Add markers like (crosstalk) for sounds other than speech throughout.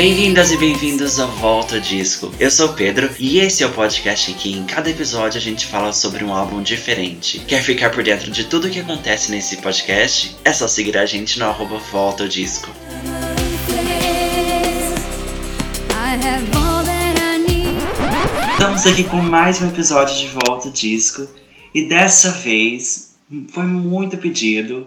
Bem-vindas e bem-vindos ao Volta Disco. Eu sou o Pedro e esse é o podcast em que em cada episódio a gente fala sobre um álbum diferente. Quer ficar por dentro de tudo o que acontece nesse podcast? É só seguir a gente no arroba Volta Disco. Estamos aqui com mais um episódio de Volta Disco e dessa vez foi muito pedido.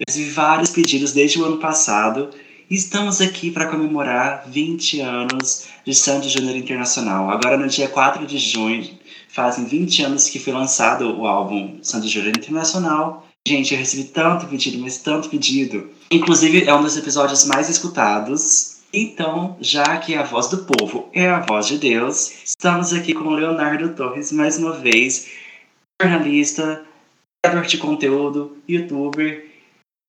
Eu recebi vários pedidos desde o ano passado Estamos aqui para comemorar 20 anos de Santos Júnior Internacional. Agora, no dia 4 de junho, fazem 20 anos que foi lançado o álbum Santos Júnior Internacional. Gente, eu recebi tanto pedido, mas tanto pedido. Inclusive, é um dos episódios mais escutados. Então, já que a voz do povo é a voz de Deus, estamos aqui com o Leonardo Torres mais uma vez, jornalista, criador de conteúdo, youtuber.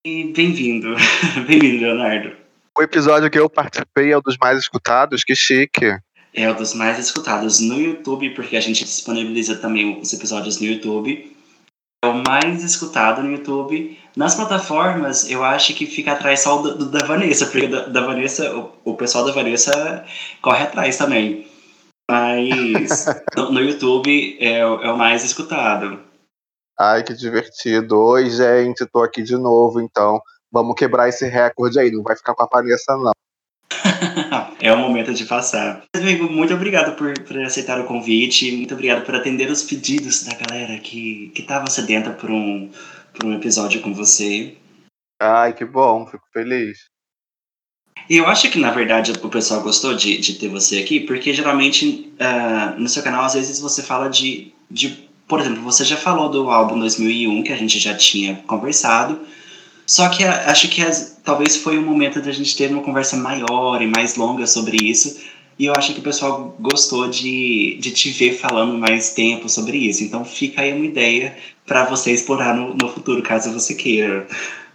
E bem-vindo. (laughs) bem-vindo, Leonardo. O episódio que eu participei é um dos mais escutados, que chique. É um dos mais escutados no YouTube, porque a gente disponibiliza também os episódios no YouTube. É o mais escutado no YouTube. Nas plataformas, eu acho que fica atrás só do, do da Vanessa, porque da, da Vanessa, o, o, pessoal da Vanessa corre atrás também. Mas (laughs) no, no, YouTube é, é o mais escutado. Ai, que divertido. Oi, gente, tô aqui de novo, então. Vamos quebrar esse recorde aí, não vai ficar com a Vanessa, não. (laughs) é o momento de passar. Amigo, muito obrigado por, por aceitar o convite, muito obrigado por atender os pedidos da galera que, que tava sedenta por um, por um episódio com você. Ai, que bom, fico feliz. E eu acho que, na verdade, o pessoal gostou de, de ter você aqui, porque geralmente uh, no seu canal, às vezes, você fala de, de. Por exemplo, você já falou do álbum 2001, que a gente já tinha conversado, só que acho que as, talvez foi um momento da gente ter uma conversa maior e mais longa sobre isso. E eu acho que o pessoal gostou de, de te ver falando mais tempo sobre isso. Então fica aí uma ideia para você explorar no, no futuro, caso você queira.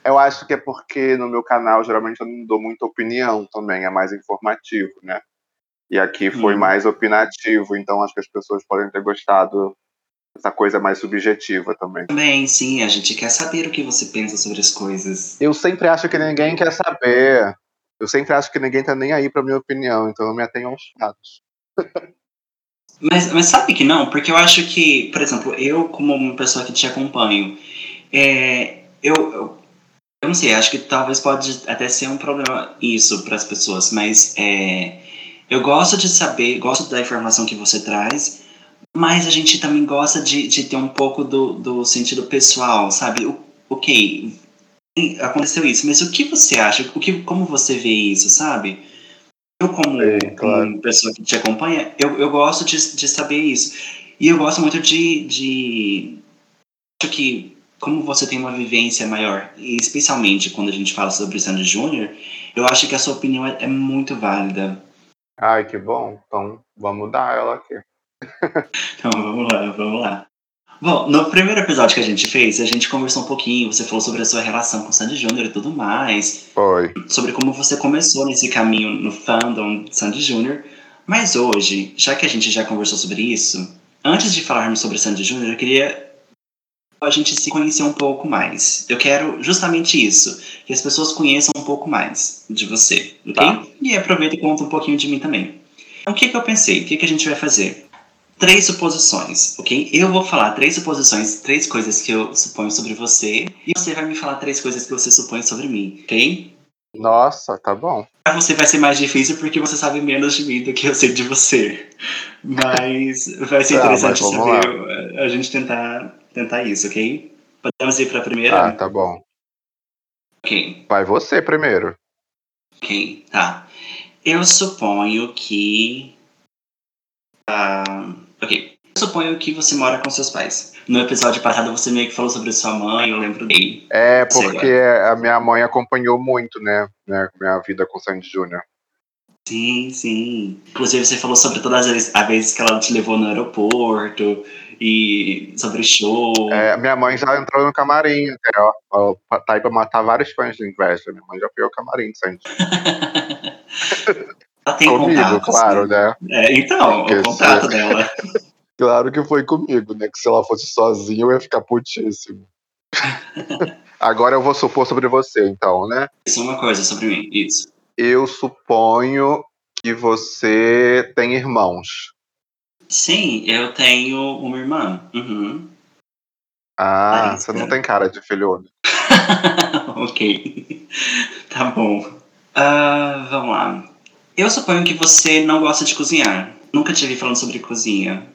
Eu acho que é porque no meu canal geralmente eu não dou muita opinião também, é mais informativo, né? E aqui foi hum. mais opinativo, então acho que as pessoas podem ter gostado essa coisa mais subjetiva também. Também, sim, a gente quer saber o que você pensa sobre as coisas. Eu sempre acho que ninguém quer saber. Eu sempre acho que ninguém tá nem aí pra minha opinião, então eu me atenho aos fatos. (laughs) mas, mas sabe que não? Porque eu acho que, por exemplo, eu, como uma pessoa que te acompanho, é, eu, eu, eu não sei, acho que talvez pode até ser um problema isso para as pessoas, mas é, eu gosto de saber, gosto da informação que você traz, mas a gente também gosta de, de ter um pouco do, do sentido pessoal, sabe? O, ok, aconteceu isso, mas o que você acha? O que, como você vê isso, sabe? Eu, como, é, claro. como pessoa que te acompanha, eu, eu gosto de, de saber isso. E eu gosto muito de, de. Acho que, como você tem uma vivência maior, e especialmente quando a gente fala sobre o Sandy Júnior, eu acho que a sua opinião é, é muito válida. Ai, que bom. Então, vamos dar ela aqui. (laughs) então vamos lá, vamos lá. Bom, no primeiro episódio que a gente fez, a gente conversou um pouquinho, você falou sobre a sua relação com o Sandy Júnior e tudo mais. Foi. Sobre como você começou nesse caminho no fandom de Sandy Júnior. Mas hoje, já que a gente já conversou sobre isso, antes de falarmos sobre Sandy Júnior, eu queria a gente se conhecer um pouco mais. Eu quero justamente isso, que as pessoas conheçam um pouco mais de você, ok? Tá. E aproveita e conta um pouquinho de mim também. Então, o que, que eu pensei? O que, que a gente vai fazer? Três suposições, ok? Eu vou falar três suposições, três coisas que eu suponho sobre você, e você vai me falar três coisas que você supõe sobre mim, ok? Nossa, tá bom. Pra você vai ser mais difícil porque você sabe menos de mim do que eu sei de você. Mas vai ser (laughs) tá, interessante saber lá. a gente tentar, tentar isso, ok? Podemos ir pra primeira? Ah, tá bom. Ok. Vai você primeiro. Ok, tá. Eu suponho que. Uh, Ok. Eu suponho que você mora com seus pais. No episódio passado você meio que falou sobre sua mãe, eu lembro dele. É, porque a minha mãe acompanhou muito, né, né minha vida com o Sandy Júnior. Sim, sim. Inclusive você falou sobre todas as vezes que ela te levou no aeroporto e sobre show. É, minha mãe já entrou no camarim, ó. Tá aí pra matar vários fãs de inveja. Minha mãe já foi ao camarim, Sandy. (laughs) Ela tem comigo, contato, claro, assim. né? É, então, Porque o contato se... dela. (laughs) claro que foi comigo, né? Que se ela fosse sozinha, eu ia ficar putíssimo. (laughs) Agora eu vou supor sobre você, então, né? Isso é uma coisa sobre mim, isso. Eu suponho que você tem irmãos. Sim, eu tenho uma irmã. Uhum. Ah, Larissa. você não tem cara de filho único. (laughs) ok. Tá bom. Ah, vamos lá. Eu suponho que você não gosta de cozinhar. Nunca te vi falando sobre cozinha.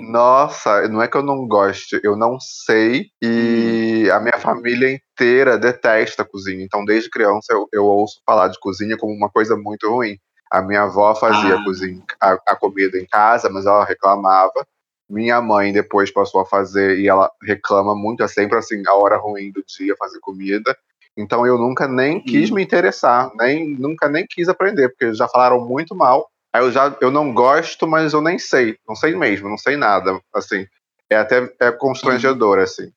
Nossa, não é que eu não goste, eu não sei e a minha família inteira detesta cozinha. Então, desde criança, eu, eu ouço falar de cozinha como uma coisa muito ruim. A minha avó fazia Ah. cozinha, a, a comida em casa, mas ela reclamava. Minha mãe depois passou a fazer e ela reclama muito, é sempre assim, a hora ruim do dia fazer comida. Então eu nunca nem quis me interessar, nem nunca nem quis aprender, porque já falaram muito mal. Aí eu já eu não gosto, mas eu nem sei, não sei mesmo, não sei nada, assim. É até é constrangedor assim.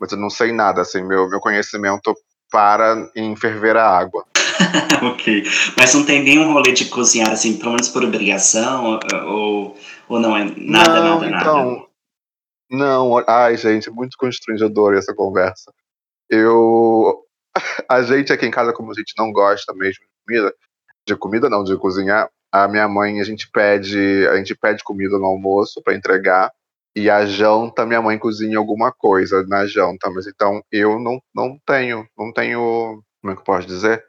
Mas eu não sei nada assim, meu meu conhecimento para em ferver a água. (laughs) ok. Mas não tem nenhum rolê de cozinhar, assim, pelo menos por obrigação? Ou, ou não é nada, não, nada, então, nada? não, ai, gente, muito constrangedor essa conversa. Eu (laughs) a gente aqui em casa como a gente não gosta mesmo de comida, de comida não, de cozinhar, a minha mãe a gente pede, a gente pede comida no almoço para entregar e a janta minha mãe cozinha alguma coisa na janta, mas então eu não, não tenho, não tenho, como é que eu posso dizer?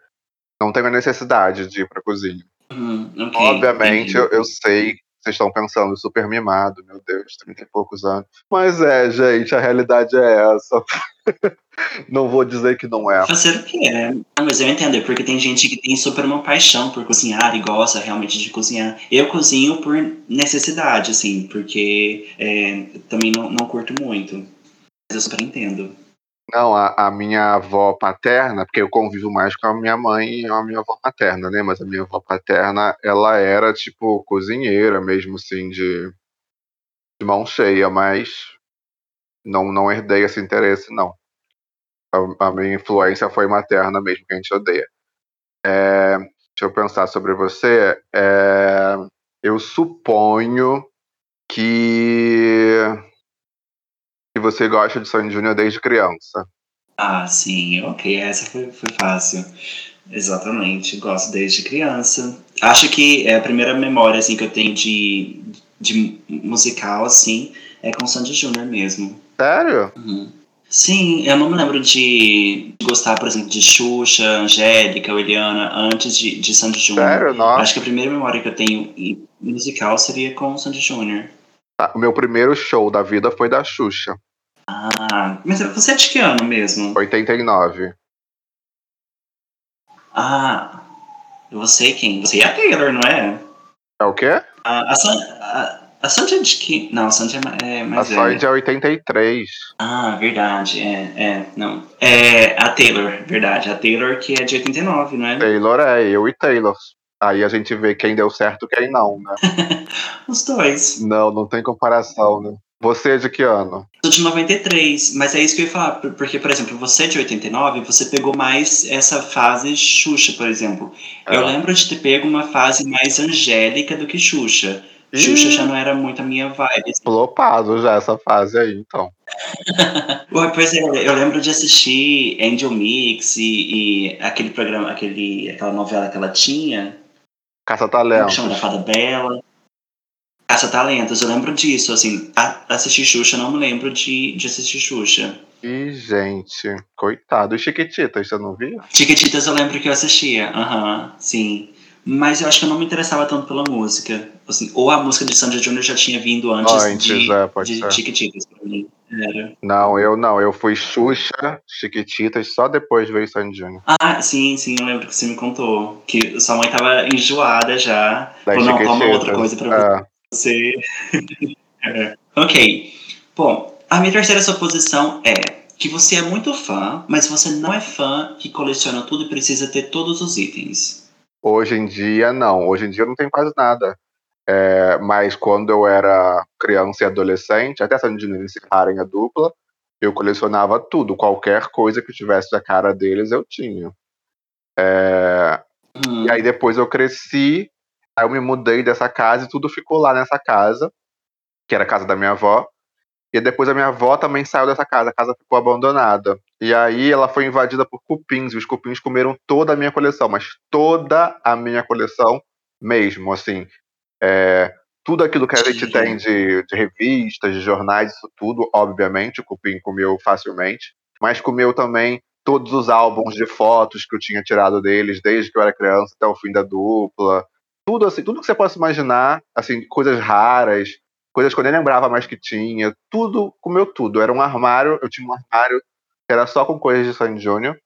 Não tenho a necessidade de ir pra cozinha. Hum, ok, Obviamente, eu, eu sei vocês estão pensando super mimado, meu Deus, 30 e poucos anos. Mas é, gente, a realidade é essa. (laughs) (laughs) Não vou dizer que não é. Fazer o quê, né? Não, mas eu entendo, porque tem gente que tem super uma paixão por cozinhar e gosta realmente de cozinhar. Eu cozinho por necessidade, assim, porque é, também não, não curto muito. Mas eu super entendo. Não, a, a minha avó paterna, porque eu convivo mais com a minha mãe e a minha avó paterna, né? Mas a minha avó paterna, ela era, tipo, cozinheira mesmo, assim, de, de mão cheia, mas não, não herdei esse interesse, não. A, a minha influência foi materna mesmo, que a gente odeia. É, deixa eu pensar sobre você. É, eu suponho que, que você gosta de Sandy Júnior desde criança. Ah, sim, ok, essa foi, foi fácil. Exatamente, gosto desde criança. Acho que é a primeira memória assim que eu tenho de, de musical assim é com Sandy Júnior mesmo. Sério? Uhum. Sim, eu não me lembro de gostar, por exemplo, de Xuxa, Angélica Eliana antes de, de Sandy Júnior. Sério? Nossa. Acho que a primeira memória que eu tenho musical seria com Sandy Júnior. Tá, O meu primeiro show da vida foi da Xuxa, Ah, mas você é de que ano mesmo? 89. Ah, eu sei quem. Você é a Taylor, não é? É o quê? A, a, San- a, a Sandy é de que. Não, a Sandy é, é A mais velha. Sandy é 83. Ah, verdade. É, é, não. É a Taylor, verdade. A Taylor que é de 89, não é? Taylor é eu e Taylor. Aí a gente vê quem deu certo e quem não, né? (laughs) Os dois. Não, não tem comparação, né? Você é de que ano? Sou de 93, mas é isso que eu ia falar. por- Porque, por exemplo, você é de 89, você pegou mais essa fase Xuxa, por exemplo. Eu É. lembro de ter pego uma fase mais angélica do que Xuxa. Xuxa já não era muito a minha vibe. assim. Flopado já essa fase aí, então. (laughs) Ué, Pois é, eu lembro de assistir Angel Mix e, e aquele programa, aquele, aquela novela que ela tinha, como que Caça-talentos. chama da Fada Bela. Caça Talentos, eu lembro disso, assim, a, assistir Xuxa, não me lembro de, de assistir Xuxa. Ih, gente, coitado. E Chiquititas, você não via? Chiquititas eu lembro que eu assistia, aham, sim. Mas eu acho que eu não me interessava tanto pela música. Assim, ou a música de Sandy Júnior já tinha vindo antes, Antes, de, é, pode de. Chiquititas pra mim. Era. Não, eu não. Eu fui Xuxa, Chiquititas, só depois veio Sandy Júnior. Ah, sim, sim, eu lembro que você me contou. Que sua mãe tava enjoada já. Das Falou, não, toma outra coisa pra É. você. (laughs) É. Ok. Bom, a minha terceira suposição é que você é muito fã, mas você não é fã que coleciona tudo e precisa ter todos os itens. Hoje em dia, não. Hoje em dia não tenho quase nada. É, mas quando eu era criança e adolescente, até Júnior se em a dupla, eu colecionava tudo. Qualquer coisa que tivesse a cara deles, eu tinha. É, Hum, E aí depois eu cresci, aí eu me mudei dessa casa e tudo ficou lá nessa casa, que era a casa da minha avó. E depois a minha avó também saiu dessa casa, a casa ficou abandonada. E aí ela foi invadida por cupins, e os cupins comeram toda a minha coleção, mas toda a minha coleção mesmo, assim. É, tudo aquilo que a gente tem de, de, revistas, de jornais, isso tudo, obviamente, o Cupim comeu facilmente, mas comeu também todos os álbuns de fotos que eu tinha tirado deles desde que eu era criança até o fim da dupla. Tudo assim, tudo que você possa imaginar, assim, coisas raras, coisas que eu nem lembrava mais que tinha, tudo comeu tudo. Era um armário, eu tinha um armário era só com coisas de Sandy Júnior.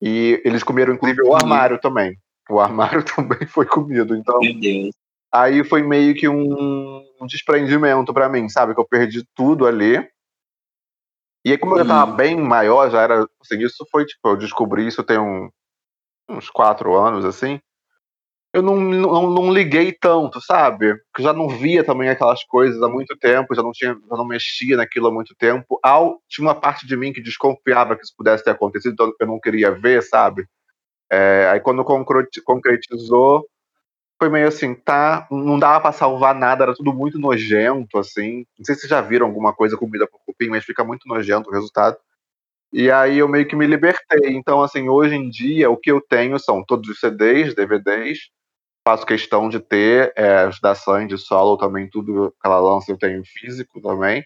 E eles comeram, inclusive, o armário também. O armário (laughs) também foi comido. Então, Meu Deus. aí foi meio que um, um desprendimento para mim, sabe? Que eu perdi tudo ali. E aí, como eu já tava bem maior, já era. Assim, isso foi, tipo, eu descobri isso tem um, uns quatro anos, assim eu não, não, não liguei tanto, sabe? Porque já não via também aquelas coisas há muito tempo, já não tinha, já não mexia naquilo há muito tempo. Ao, tinha uma parte de mim que desconfiava que isso pudesse ter acontecido, então eu não queria ver, sabe? É, aí quando concretizou, foi meio assim, tá, não dava para salvar nada, era tudo muito nojento, assim. Não sei se vocês já viram alguma coisa comida por cupim, mas fica muito nojento o resultado. E aí eu meio que me libertei. Então, assim, hoje em dia, o que eu tenho são todos os CDs, DVDs, faço questão de ter é, os da Sandy solo também, tudo que ela lança eu tenho físico também.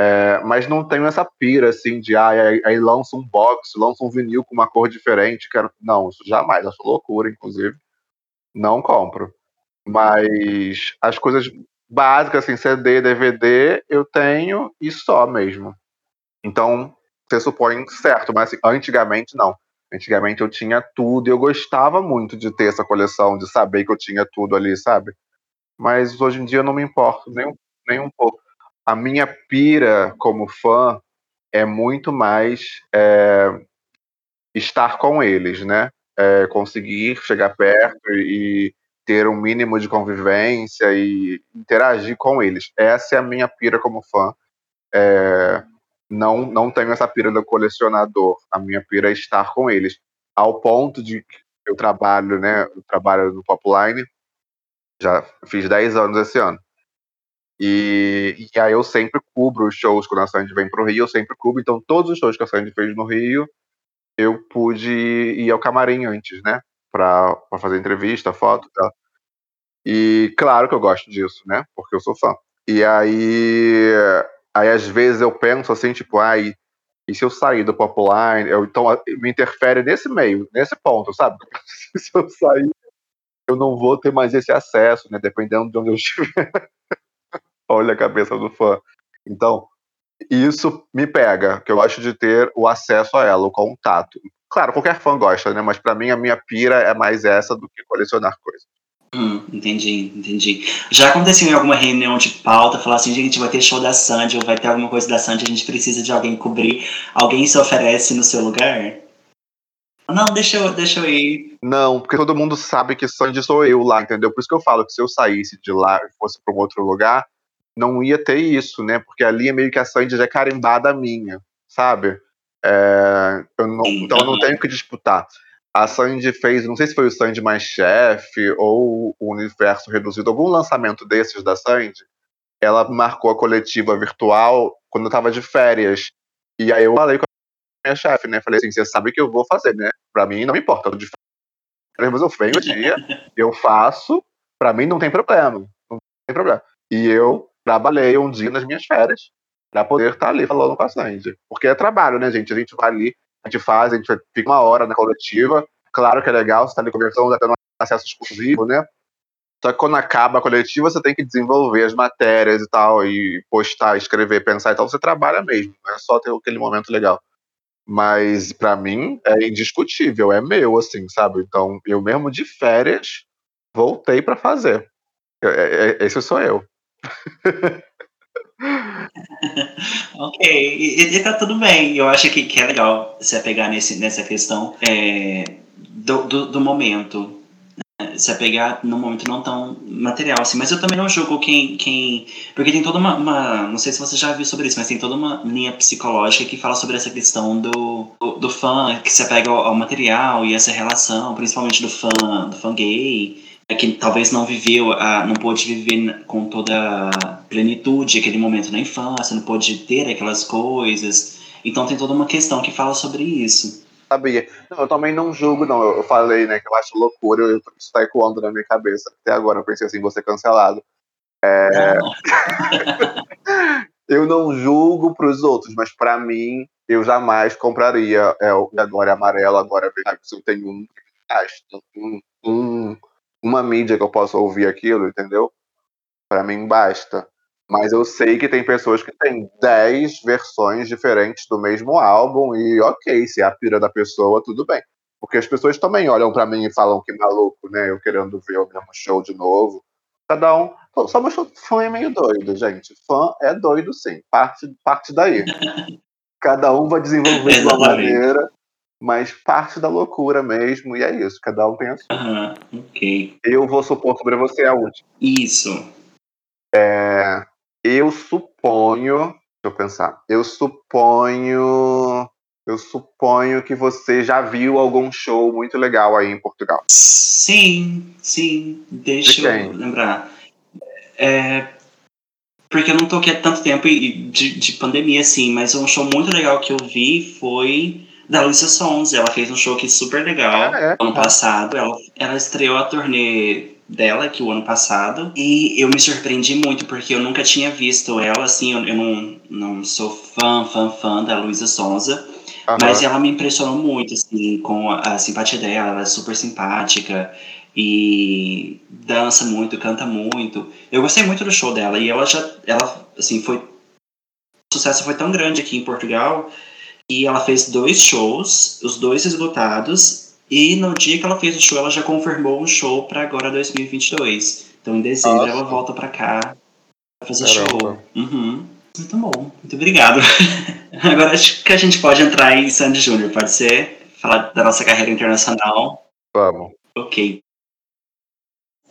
É, mas não tenho essa pira assim de ah, aí, aí, lança um box, lança um vinil com uma cor diferente. Quero... Não, isso jamais, acho loucura, inclusive. Não compro. Mas as coisas básicas, assim, CD, DVD, eu tenho e só mesmo. Então, você supõe certo, mas assim, antigamente não. Antigamente eu tinha tudo e eu gostava muito de ter essa coleção, de saber que eu tinha tudo ali, sabe? Mas hoje em dia eu não me importo nem, nem um pouco. A minha pira como fã é muito mais é, estar com eles, né? É, conseguir chegar perto e, ter um mínimo de convivência e interagir com eles. Essa é a minha pira como fã. É, não não tenho essa pira do colecionador. A minha pira é estar com eles. Ao ponto de que eu trabalho, né? Eu trabalho no Popline, já fiz 10 anos esse ano. E, e aí eu sempre cubro os shows quando a Sandy vem pro Rio, eu sempre cubro. Então todos os shows que a Sandy fez no Rio, eu pude ir ao camarim antes, né? Pra, pra fazer entrevista, foto e tal. E claro que eu gosto disso, né? Porque eu sou fã. E aí Aí às vezes eu penso assim, tipo, ai, e se eu sair do Popular, eu, então me interfere nesse meio, nesse ponto, sabe? (laughs) se eu sair, eu não vou ter mais esse acesso, né? Dependendo de onde eu estiver. (laughs) Olha a cabeça do fã. Então, isso me pega, que eu gosto de ter o acesso a ela, o contato. Claro, qualquer fã gosta, né? Mas para mim a minha pira é mais essa do que colecionar coisas. Hum, entendi, entendi. Já aconteceu em alguma reunião de pauta, falar assim, gente, vai ter show da Sandy, ou vai ter alguma coisa da Sandy, a gente precisa de alguém cobrir. Alguém se oferece no seu lugar? Não, deixa eu, deixa eu ir. Não, porque todo mundo sabe que Sandy sou eu lá, entendeu? Por isso que eu falo que se eu saísse de lá e fosse para um outro lugar, não ia ter isso, né? Porque ali é meio que a Sandy já é carimbada minha, sabe? É, eu não, então eu não tenho que disputar a Sandy fez, não sei se foi o Sandy mais chefe ou o Universo Reduzido, algum lançamento desses da Sandy, ela marcou a coletiva virtual quando eu tava de férias. E aí eu falei com a minha chefe, né? Falei assim, você sabe que eu vou fazer, né? Pra mim não me importa, eu tô de férias, mas eu venho o dia, (laughs) eu faço, pra mim não tem problema, não tem problema. E eu trabalhei um dia nas minhas férias pra poder estar tá ali falando com a Sandy. Porque é trabalho, né, gente? A gente vai ali a gente faz, a gente fica uma hora na coletiva. Claro que é legal, você está ali conversando, até no acesso exclusivo, né? Só que quando acaba a coletiva, você tem que desenvolver as matérias e tal, e postar, escrever, pensar e tal. Você trabalha mesmo, não é só ter aquele momento legal. Mas para mim é indiscutível, é meu, assim, sabe? Então eu mesmo de férias voltei para fazer. É, é, esse sou eu. (laughs) (laughs) ok, e, e tá tudo bem. Eu acho que, que é legal se apegar nesse, nessa questão é, do, do, do, momento. Né? Se apegar num momento não tão material assim. Mas eu também não julgo quem. quem porque tem toda uma, uma, Não sei se você já viu sobre isso, mas tem toda uma linha psicológica que fala sobre essa questão do, do, do fã que se apega ao, ao material e essa relação, principalmente do fã, do fã gay que talvez não viveu, não pôde viver com toda a plenitude aquele momento na infância, não pôde ter aquelas coisas. Então tem toda uma questão que fala sobre isso. Sabia. Não, eu também não julgo, não. Eu, falei, né, que eu acho loucura, eu, isso tá ecoando na minha cabeça. Até agora eu pensei assim, vou ser cancelado. É... (laughs) eu não julgo pros outros, mas para mim, eu jamais compraria é, agora é amarelo, agora é vermelho. Se eu tenho um, um, um, uma mídia que eu possa ouvir aquilo, entendeu? Para mim basta. Mas eu sei que tem pessoas que têm 10 versões diferentes do mesmo álbum e ok, se é a pira da pessoa, tudo bem. Porque as pessoas também olham para mim e falam que maluco, né? Eu querendo ver o mesmo show de novo. Cada um. Só uma fã é meio doido, gente. Fã é doido, sim. Parte, parte daí. (laughs) Cada um vai desenvolver de uma maneira, mas parte da loucura mesmo, e é isso. Cada um tem a sua. Uhum, ok. Eu vou supor sobre você a última. Isso. É, eu suponho. Deixa eu pensar. Eu suponho. Eu suponho que você já viu algum show muito legal aí em Portugal. Sim, sim. Deixa De eu lembrar. É, porque eu não toquei há tanto tempo de, de pandemia, assim, mas um show muito legal que eu vi foi da Luísa Sons. Ela fez um show aqui super legal Ah, é? ano passado. Ela, ela estreou a turnê dela aqui o ano passado. E eu me surpreendi muito, porque eu nunca tinha visto ela, assim, eu, eu não, não sou fã, fã, fã da Luísa Sonza. Mas ela me impressionou muito, assim, com a, a simpatia dela, ela é super simpática e dança muito, canta muito. Eu gostei muito do show dela e ela já, ela, assim, foi. O sucesso foi tão grande aqui em Portugal e ela fez dois shows, os dois esgotados, e no dia que ela fez o show, ela já confirmou um show para agora 2022. Então em dezembro Nossa. ela volta para cá pra fazer Caramba. show. Uhum. Muito bom, muito obrigado. (laughs) Agora acho que a gente pode entrar em Sandy Júnior, pode ser? Falar da nossa carreira internacional. Vamos. Ok.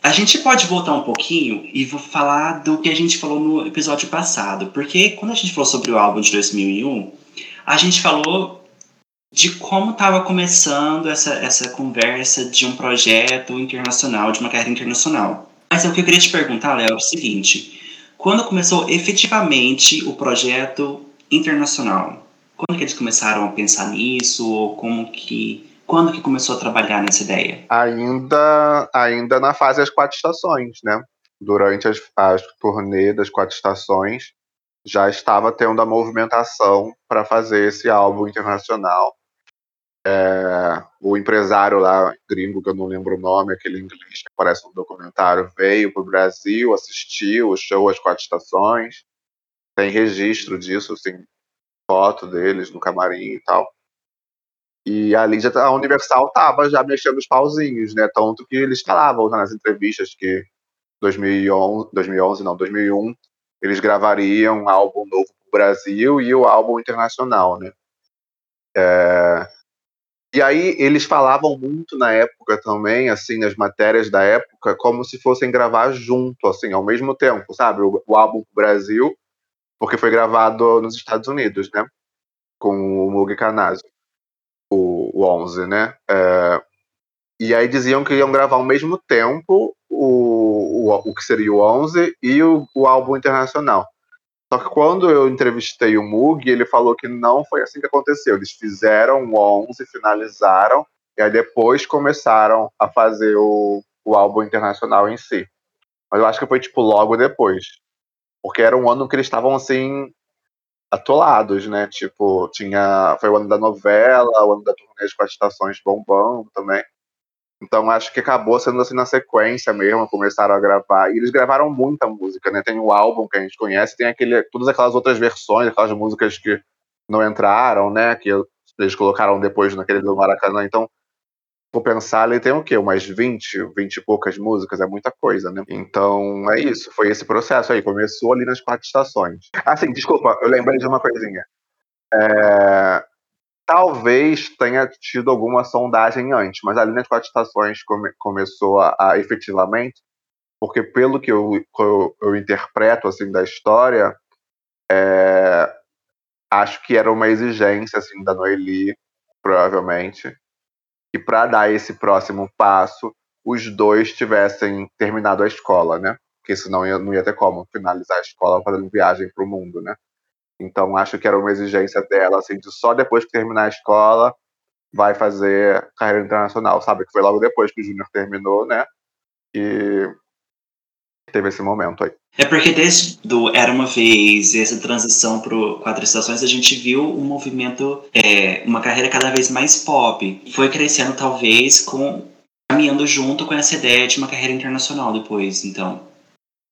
A gente pode voltar um pouquinho e vou falar do que a gente falou no episódio passado. Porque quando a gente falou sobre o álbum de 2001, a gente falou de como estava começando essa, essa conversa de um projeto internacional, de uma carreira internacional. Mas o que eu queria te perguntar, Léo, é o seguinte: quando começou efetivamente o projeto internacional? Quando que eles começaram a pensar nisso? Ou como que. Quando que começou a trabalhar nessa ideia? Ainda, ainda na fase das quatro estações, né? Durante as, as turnê das quatro estações, já estava tendo a movimentação para fazer esse álbum internacional. É, o empresário lá, gringo, que eu não lembro o nome, aquele inglês que aparece no documentário, veio para o Brasil, assistiu o show As Quatro Estações. Tem registro disso, assim, foto deles no camarim e tal. E ali já, tá- a Universal tava já mexendo os pauzinhos, né? Tanto que eles falavam nas entrevistas que 2011, 2011 não, 2001, eles gravariam um álbum novo pro Brasil e o álbum internacional, né? É, E aí eles falavam muito na época também, assim, nas matérias da época, como se fossem gravar junto, assim, ao mesmo tempo, sabe? O, o álbum pro Brasil, porque foi gravado nos Estados Unidos, né? Com o Mugi Canazzo, o, o 11, né? É, e aí diziam que iam gravar ao mesmo tempo o, o, que seria o 11 e o, o álbum internacional. Só que quando eu entrevistei o Mug, ele falou que não foi assim que aconteceu. Eles fizeram o 11, finalizaram, e aí depois começaram a fazer o, o álbum internacional em si. Mas eu acho que foi, tipo, logo depois. Porque era um ano que eles estavam, assim, atolados, né? Tipo, tinha... Foi o ano da novela, o ano da turnê com as estações bombando também. Então acho que acabou sendo assim na sequência mesmo, começaram a gravar. E eles gravaram muita música, né? Tem o álbum que a gente conhece, tem aquele, todas aquelas outras versões, aquelas músicas que não entraram, né? Que eles colocaram depois naquele do Maracanã. Então, vou pensar, ele tem o quê? Umas 20, 20 e poucas músicas, é muita coisa, né? Então é isso, foi esse processo aí. Começou ali nas quatro estações. Assim, desculpa, eu lembrei de uma coisinha. É, talvez tenha tido alguma sondagem antes, mas ali nas quatro estações come, começou a, a, efetivamente, porque pelo que eu, eu, eu interpreto assim da história, é, acho que era uma exigência assim da Noeli, provavelmente, e para dar esse próximo passo, os dois tivessem terminado a escola, né? Porque senão ia, não ia ter como finalizar a escola fazendo viagem para o mundo, né? Então acho que era uma exigência dela, assim, de só depois que terminar a escola vai fazer carreira internacional, sabe? Que foi logo depois que o Júnior terminou, né? E teve esse momento aí. É porque desde do Era Uma Vez e essa transição para Quatro Estações, a gente viu um movimento, é, uma carreira cada vez mais pop. Foi crescendo, talvez, com caminhando junto com essa ideia de uma carreira internacional depois, então.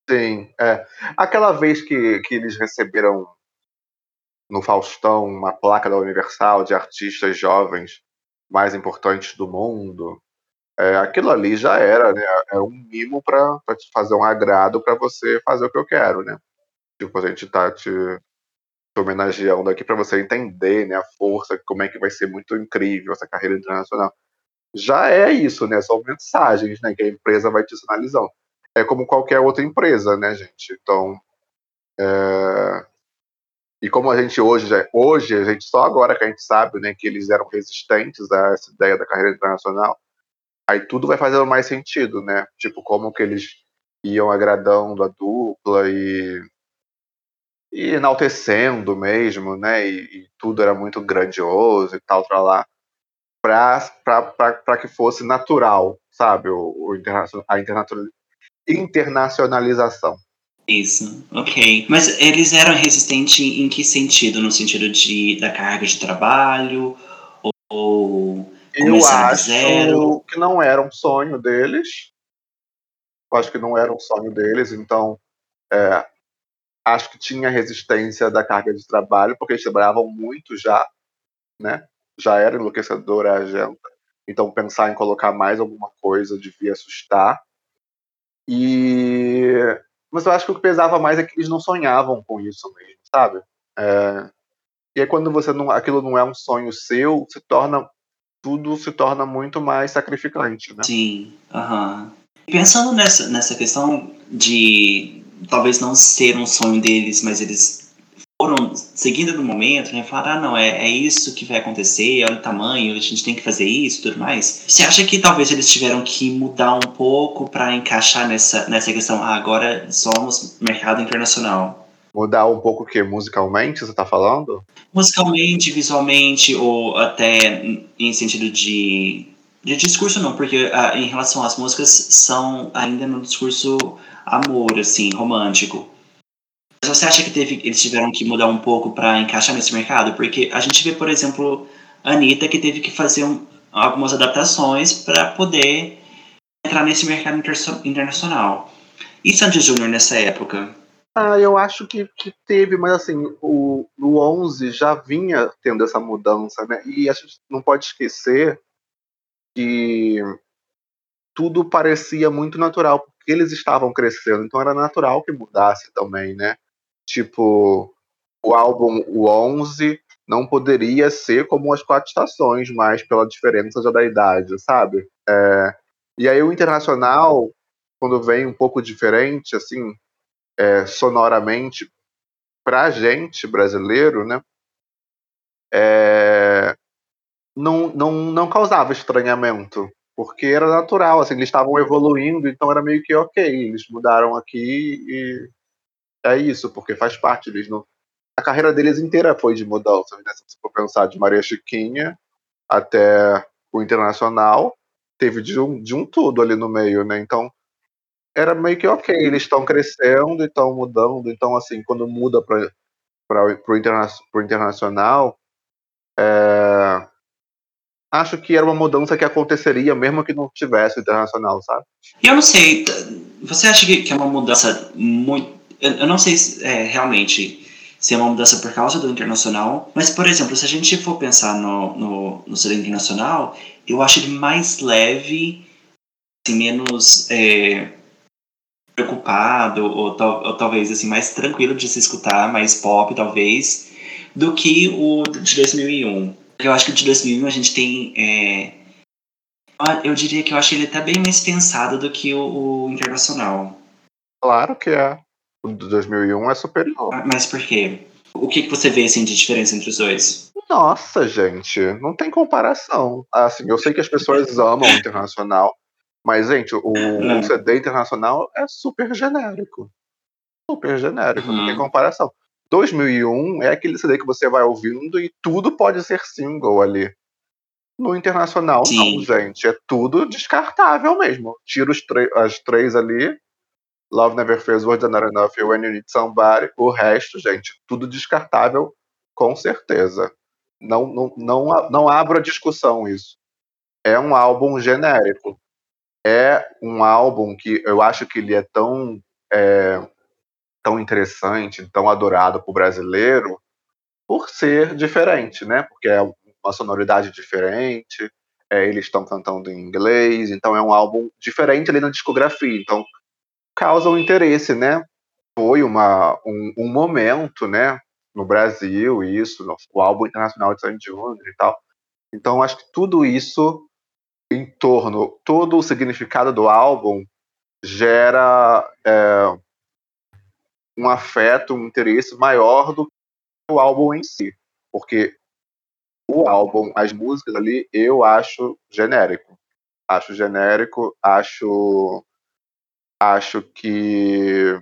Sim, é. Aquela vez que, que eles receberam no Faustão uma placa da Universal de artistas jovens mais importantes do mundo, é, aquilo ali já era, né? É um mimo para te fazer um agrado para você fazer o que eu quero, né? Tipo, a gente tá te, te homenageando aqui para você entender, né? A força, como é que vai ser muito incrível essa carreira internacional. Já é isso, né? São mensagens, né? Que a empresa vai te sinalizando. É como qualquer outra empresa, né, gente? Então, é... E como a gente hoje, já, hoje, a gente só agora que a gente sabe né, que eles eram resistentes a essa ideia da carreira internacional, aí tudo vai fazendo mais sentido, né? Tipo, como que eles iam agradando a dupla e, e enaltecendo mesmo, né? E, e tudo era muito grandioso e tal, pra lá, para que fosse natural, sabe? O, o a internacionalização. Isso, ok. Mas eles eram resistentes em que sentido? No sentido de da carga de trabalho? Ou eu acho zero? que não era um sonho deles. Eu acho que não era um sonho deles, então é, acho que tinha resistência da carga de trabalho, porque eles trabalhavam muito já, né? Já era enlouquecedora a agenda. Então pensar em colocar mais alguma coisa devia assustar. E mas eu acho que o que pesava mais é que eles não sonhavam com isso mesmo, sabe? É... E aí quando você não, aquilo não é um sonho seu, se torna tudo se torna muito mais sacrificante, né? Sim, aham. Pensando nessa, nessa questão de talvez não ser um sonho deles, mas eles foram seguindo no momento, né? Falar, ah, não, é, é isso que vai acontecer, olha o tamanho, a gente tem que fazer isso tudo mais. Você acha que talvez eles tiveram que mudar um pouco para encaixar nessa, nessa questão, ah, agora somos mercado internacional? Mudar um pouco o que? Musicalmente, você tá falando? Musicalmente, visualmente, ou até em sentido de, de discurso não, porque ah, em relação às músicas são ainda no discurso amor, assim, romântico. Você acha que teve, eles tiveram que mudar um pouco para encaixar nesse mercado? Porque a gente vê, por exemplo, a Anitta que teve que fazer um, algumas adaptações para poder entrar nesse mercado internacional. E Sandy Júnior nessa época? Ah, eu acho que, que teve, mas assim, o, o 11 já vinha tendo essa mudança, né? E a gente não pode esquecer que tudo parecia muito natural, porque eles estavam crescendo, então era natural que mudasse também, né? Tipo, o álbum O 11 não poderia ser como as quatro estações, mais pela diferença já da idade, sabe? É, e aí o internacional, quando vem um pouco diferente, assim, é, sonoramente para gente brasileiro, né, é, não, não, não causava estranhamento, porque era natural, assim, eles estavam evoluindo, então era meio que ok, eles mudaram aqui e é isso, porque faz parte, eles não... A carreira deles inteira foi de mudança, né? se você for pensar de Maria Chiquinha até o Internacional, teve de um, de um tudo ali no meio, né, então era meio que ok, eles estão crescendo e estão mudando, então assim, quando muda para o interna internacional, é, acho que era uma mudança que aconteceria mesmo que não tivesse o internacional, sabe? Eu não sei, você acha que é uma mudança muito. Eu não sei se, é, realmente se é uma mudança por causa do internacional, mas, por exemplo, se a gente for pensar no, no, no CD internacional, eu acho ele mais leve, assim, menos. É, preocupado ou, tal, ou, talvez assim mais tranquilo de se escutar, mais pop talvez, do que o de 2001. Eu acho que o de 2001 a gente tem é, eu diria que eu acho ele até bem mais pensado do que o, o internacional. Claro que é. De 2001 é superior. Ah, mas por quê? O que, que você vê assim, de diferença entre os dois? Nossa, gente, não tem comparação. Assim, eu sei que as pessoas (laughs) amam o internacional, mas, gente, o, o CD internacional é super genérico. Super genérico, uhum. não tem uhum. comparação. 2001 é aquele CD que você vai ouvindo e tudo pode ser single ali. No internacional, Sim. não, gente. É tudo descartável mesmo. Tira os as três ali. Love Never Fails, Words Are Not Enough When You Need Somebody. O resto, gente, tudo descartável, com certeza. Não, não, não, não abro a discussão isso. É um álbum genérico. É um álbum que eu acho que ele é tão, é, tão interessante, tão adorado por brasileiro, por ser diferente, né? Porque é uma sonoridade diferente, é, eles estão cantando em inglês, então é um álbum diferente ali na discografia, então causa um interesse, né? Foi uma, um, um momento, né? No Brasil, isso, o álbum internacional de Sandy Júnior e tal. Então acho que tudo isso em torno, todo o significado do álbum gera é, um afeto, um interesse maior do que o álbum em si. Porque o álbum, as músicas ali, eu acho genérico. Acho genérico, acho. Acho que.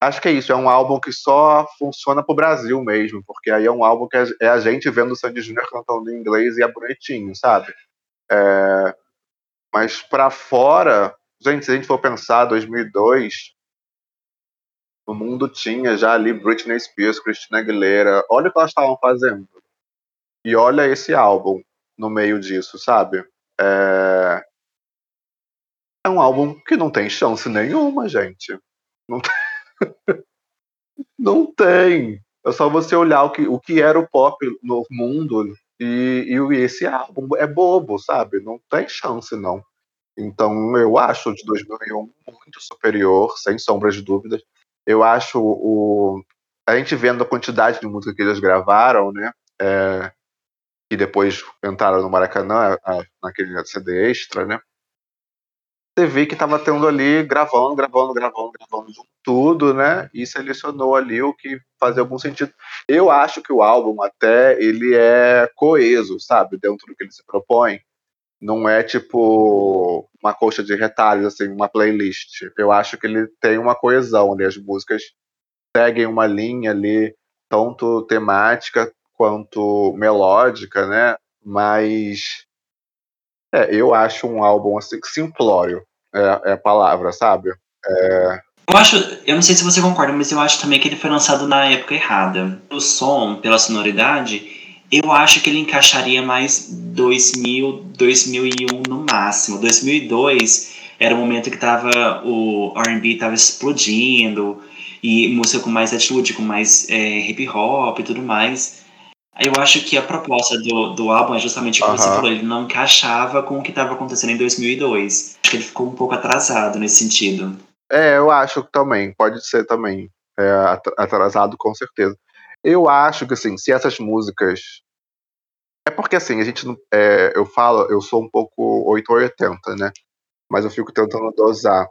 Acho que é isso, é um álbum que só funciona pro Brasil mesmo, porque aí é um álbum que é a gente vendo o Sandy Júnior cantando em inglês e é bonitinho, sabe? É... Mas para fora, gente, se a gente for pensar, 2002, o mundo tinha já ali Britney Spears, Christina Aguilera. Olha o que elas estavam fazendo. E olha esse álbum no meio disso, sabe? É, é um álbum que não tem chance nenhuma, gente. Não tem. (laughs) não tem. É só você olhar o que, o que era o pop no mundo e, e esse álbum é bobo, sabe? Não tem chance, não. Então eu acho o de 2001 muito superior, sem sombras de dúvidas eu acho o a gente vendo a quantidade de música que eles gravaram, né? É, e depois entraram no Maracanã, naquele CD extra, né? Você vê que estava tendo ali gravando, gravando, gravando, gravando tudo, né? E selecionou ali o que fazia algum sentido. Eu acho que o álbum até ele é coeso, sabe, dentro do que ele se propõe. Não é tipo uma coxa de retalhos, assim, uma playlist. Eu acho que ele tem uma coesão ali, as músicas seguem uma linha ali, tanto temática quanto melódica, né? Mas é, eu acho um álbum assim simplório, é, é a palavra, sabe? É... Eu acho, eu não sei se você concorda, mas eu acho também que ele foi lançado na época errada. O som, pela sonoridade, eu acho que ele encaixaria mais 2000, 2001 no máximo. 2002 era o momento que tava, o R&B estava explodindo e música com mais atitude, com mais é, hip hop e tudo mais. Eu acho que a proposta do, do álbum é justamente o que você falou, ele não encaixava com o que estava acontecendo em 2002. Acho que ele ficou um pouco atrasado nesse sentido. É, eu acho que também, pode ser também. É, atrasado com certeza. Eu acho que assim, se essas músicas. É porque assim, a gente é, eu falo, eu sou um pouco 880, né? Mas eu fico tentando dosar.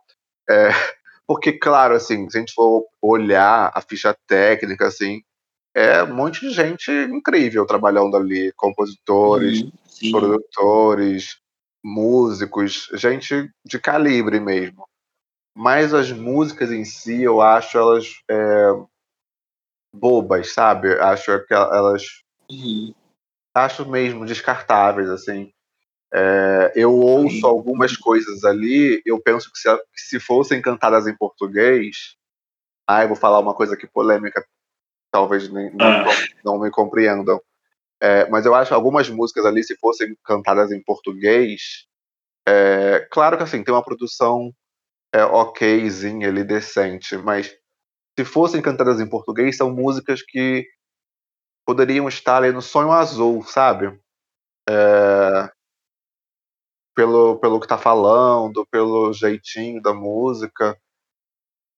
É, (laughs) porque, claro, assim, se a gente for olhar a ficha técnica, assim, é um monte de gente incrível trabalhando ali, compositores, uhum, produtores, músicos, gente de calibre mesmo. Mas as músicas em si, eu acho elas é, bobas, sabe? Acho que elas. Uhum. Acho mesmo descartáveis, assim. É, eu ouço algumas coisas ali, eu penso que se, que se, fossem cantadas em português. Ah, eu vou falar uma coisa aqui polêmica, talvez nem, não, ah. não, me compreendam. É, mas eu acho algumas músicas ali, se fossem cantadas em português, é, claro que assim, tem uma produção é, okzinha ali, decente, mas se fossem cantadas em português, são músicas que poderiam estar ali no sonho azul, sabe? É, pelo, pelo que tá falando, pelo jeitinho da música.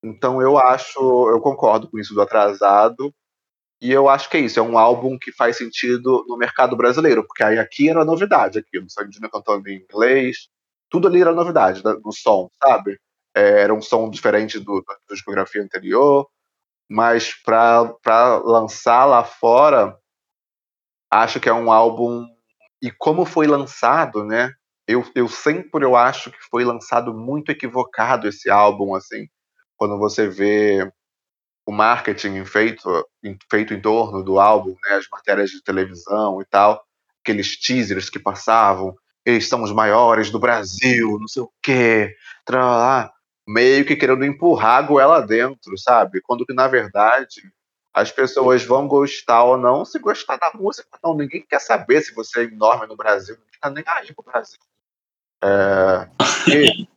Então eu acho, eu concordo com isso do atrasado. E eu acho que é isso, é um álbum que faz sentido no mercado brasileiro, porque aí aqui era novidade, aqui, no Sandina cantando em inglês, tudo ali era novidade no som, sabe? É, era um som diferente do, da discografia anterior, mas para lançar lá fora, acho que é um álbum e como foi lançado, né? Eu, eu sempre eu acho que foi lançado muito equivocado esse álbum, assim, quando você vê o marketing feito, feito em torno do álbum, né, as matérias de televisão e tal, aqueles teasers que passavam, eles são os maiores do Brasil, não sei o quê, lá, meio que querendo empurrar a goela dentro, sabe? Quando que na verdade as pessoas vão gostar ou não, se gostar da música, não, ninguém quer saber se você é enorme no Brasil, não tá nem aí pro Brasil. É, e,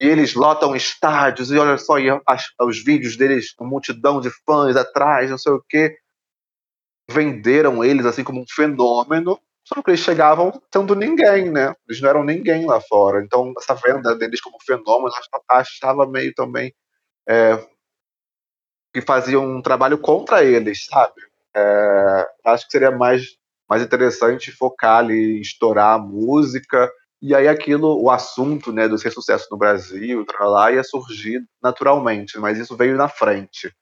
e, eles lotam estádios, e olha só, e as, os vídeos deles, multidão de fãs atrás, não sei o quê. Venderam eles assim como um fenômeno, só que eles chegavam sendo ninguém, né? Eles não eram ninguém lá fora. Então, essa venda deles como fenômeno, achava meio também é, que faziam um trabalho contra eles, sabe? É, acho que seria mais, mais interessante focar ali em estourar a música e aí aquilo, o assunto, né, do ser sucesso no Brasil, lá ia surgir naturalmente, mas isso veio na frente.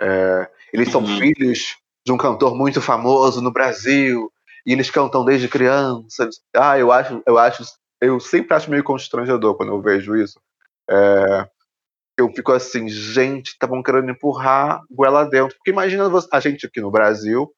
É, eles são uhum. filhos de um cantor muito famoso no Brasil e eles cantam desde criança. Ah, eu acho, eu acho, eu sempre acho meio constrangedor quando eu vejo isso. É, eu fico assim, gente, estavam querendo empurrar goela dentro. Porque imagina a gente aqui no Brasil,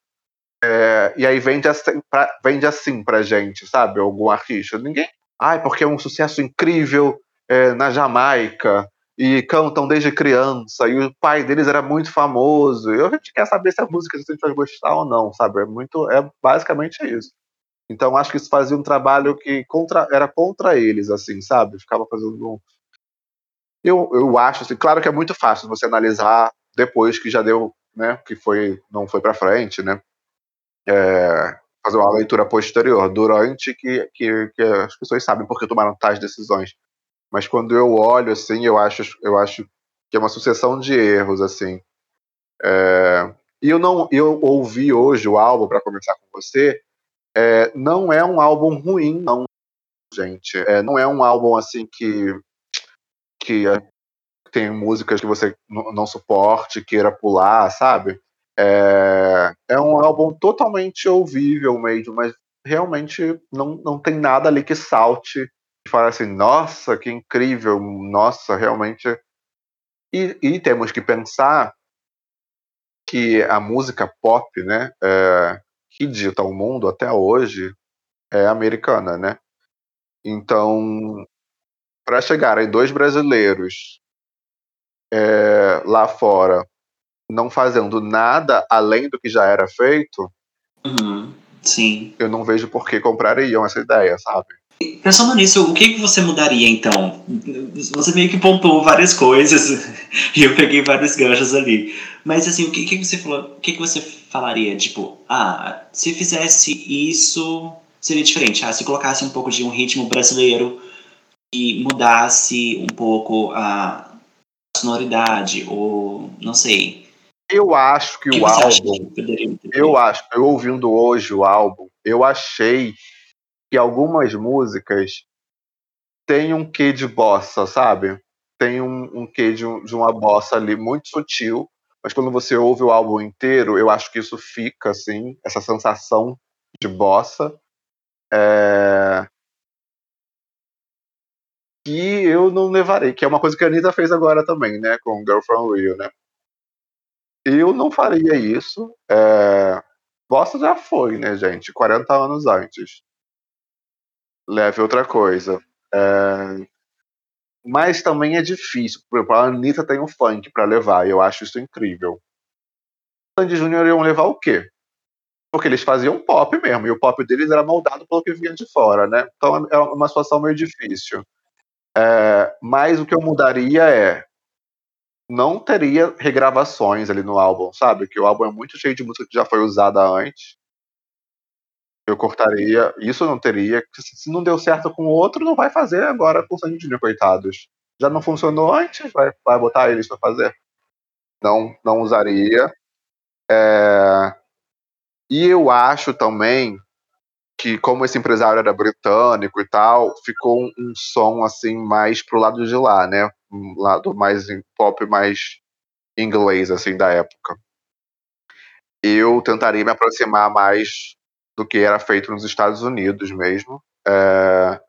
é, e aí vende assim, pra, vende assim pra gente, sabe? Algum artista. Ninguém. Ai, porque é um sucesso incrível é, na Jamaica e cantam desde criança e o pai deles era muito famoso. E a gente quer saber se a música se a gente vai gostar ou não, sabe? É muito, é basicamente isso. Então acho que isso fazia um trabalho que contra, era contra eles, assim, sabe? Ficava fazendo um, eu, eu acho, assim, claro que é muito fácil você analisar depois que já deu, né, que foi, não foi para frente, né, é, fazer uma leitura posterior, durante que, que, que, as pessoas sabem porque tomaram tais decisões. Mas quando eu olho, assim, eu acho, eu acho que é uma sucessão de erros, assim. É, e eu não, eu ouvi hoje o álbum para conversar com você. É, não é um álbum ruim, não, gente. É, não é um álbum assim que que tem músicas que você não suporte, queira pular, sabe? É, é um álbum totalmente ouvível mesmo, mas realmente não, não tem nada ali que salte e fale assim, nossa, que incrível, nossa, realmente. E, e temos que pensar que a música pop, né, é, que dita o mundo até hoje, é americana, né? Então, para chegarem dois brasileiros é, lá fora não fazendo nada além do que já era feito, uhum, sim. eu não vejo por que comprariam essa ideia, sabe? Pensando nisso, o que você mudaria então? Você meio que pontuou várias coisas (laughs) e eu peguei vários ganchos ali. Mas assim, o que, que você falou? O que, que você falaria? Tipo, ah, se fizesse isso, seria diferente. Ah, se colocasse um pouco de um ritmo brasileiro que mudasse um pouco a sonoridade, ou não sei. Eu acho que, que o álbum. Eu acho, eu ouvindo hoje o álbum, eu achei que algumas músicas têm um quê de bossa, sabe? Tem um, um quê de, de uma bossa ali muito sutil, mas quando você ouve o álbum inteiro, eu acho que isso fica, assim, essa sensação de bossa. É que eu não levarei, que é uma coisa que a Anitta fez agora também, né, com Girl From Rio, né. Eu não faria isso. É... Bosta já foi, né, gente? 40 anos antes. Leve outra coisa. É... Mas também é difícil. Por exemplo, a Anitta tem um funk para levar, e eu acho isso incrível. Sandy Júnior iam levar o quê? Porque eles faziam pop mesmo, e o pop deles era moldado pelo que vinha de fora, né? Então é uma situação meio difícil. É, mas o que eu mudaria é não teria regravações ali no álbum, sabe? Que o álbum é muito cheio de música que já foi usada antes. Eu cortaria, isso não teria. Se não deu certo com o outro, não vai fazer agora com o Sandy coitados. Já não funcionou antes, vai, vai botar eles para fazer. Não, não usaria. É... E eu acho também que como esse empresário era britânico e tal, ficou um, um som assim mais pro lado de lá, né? Um lado mais pop mais inglês assim da época. Eu tentaria me aproximar mais do que era feito nos Estados Unidos mesmo. É,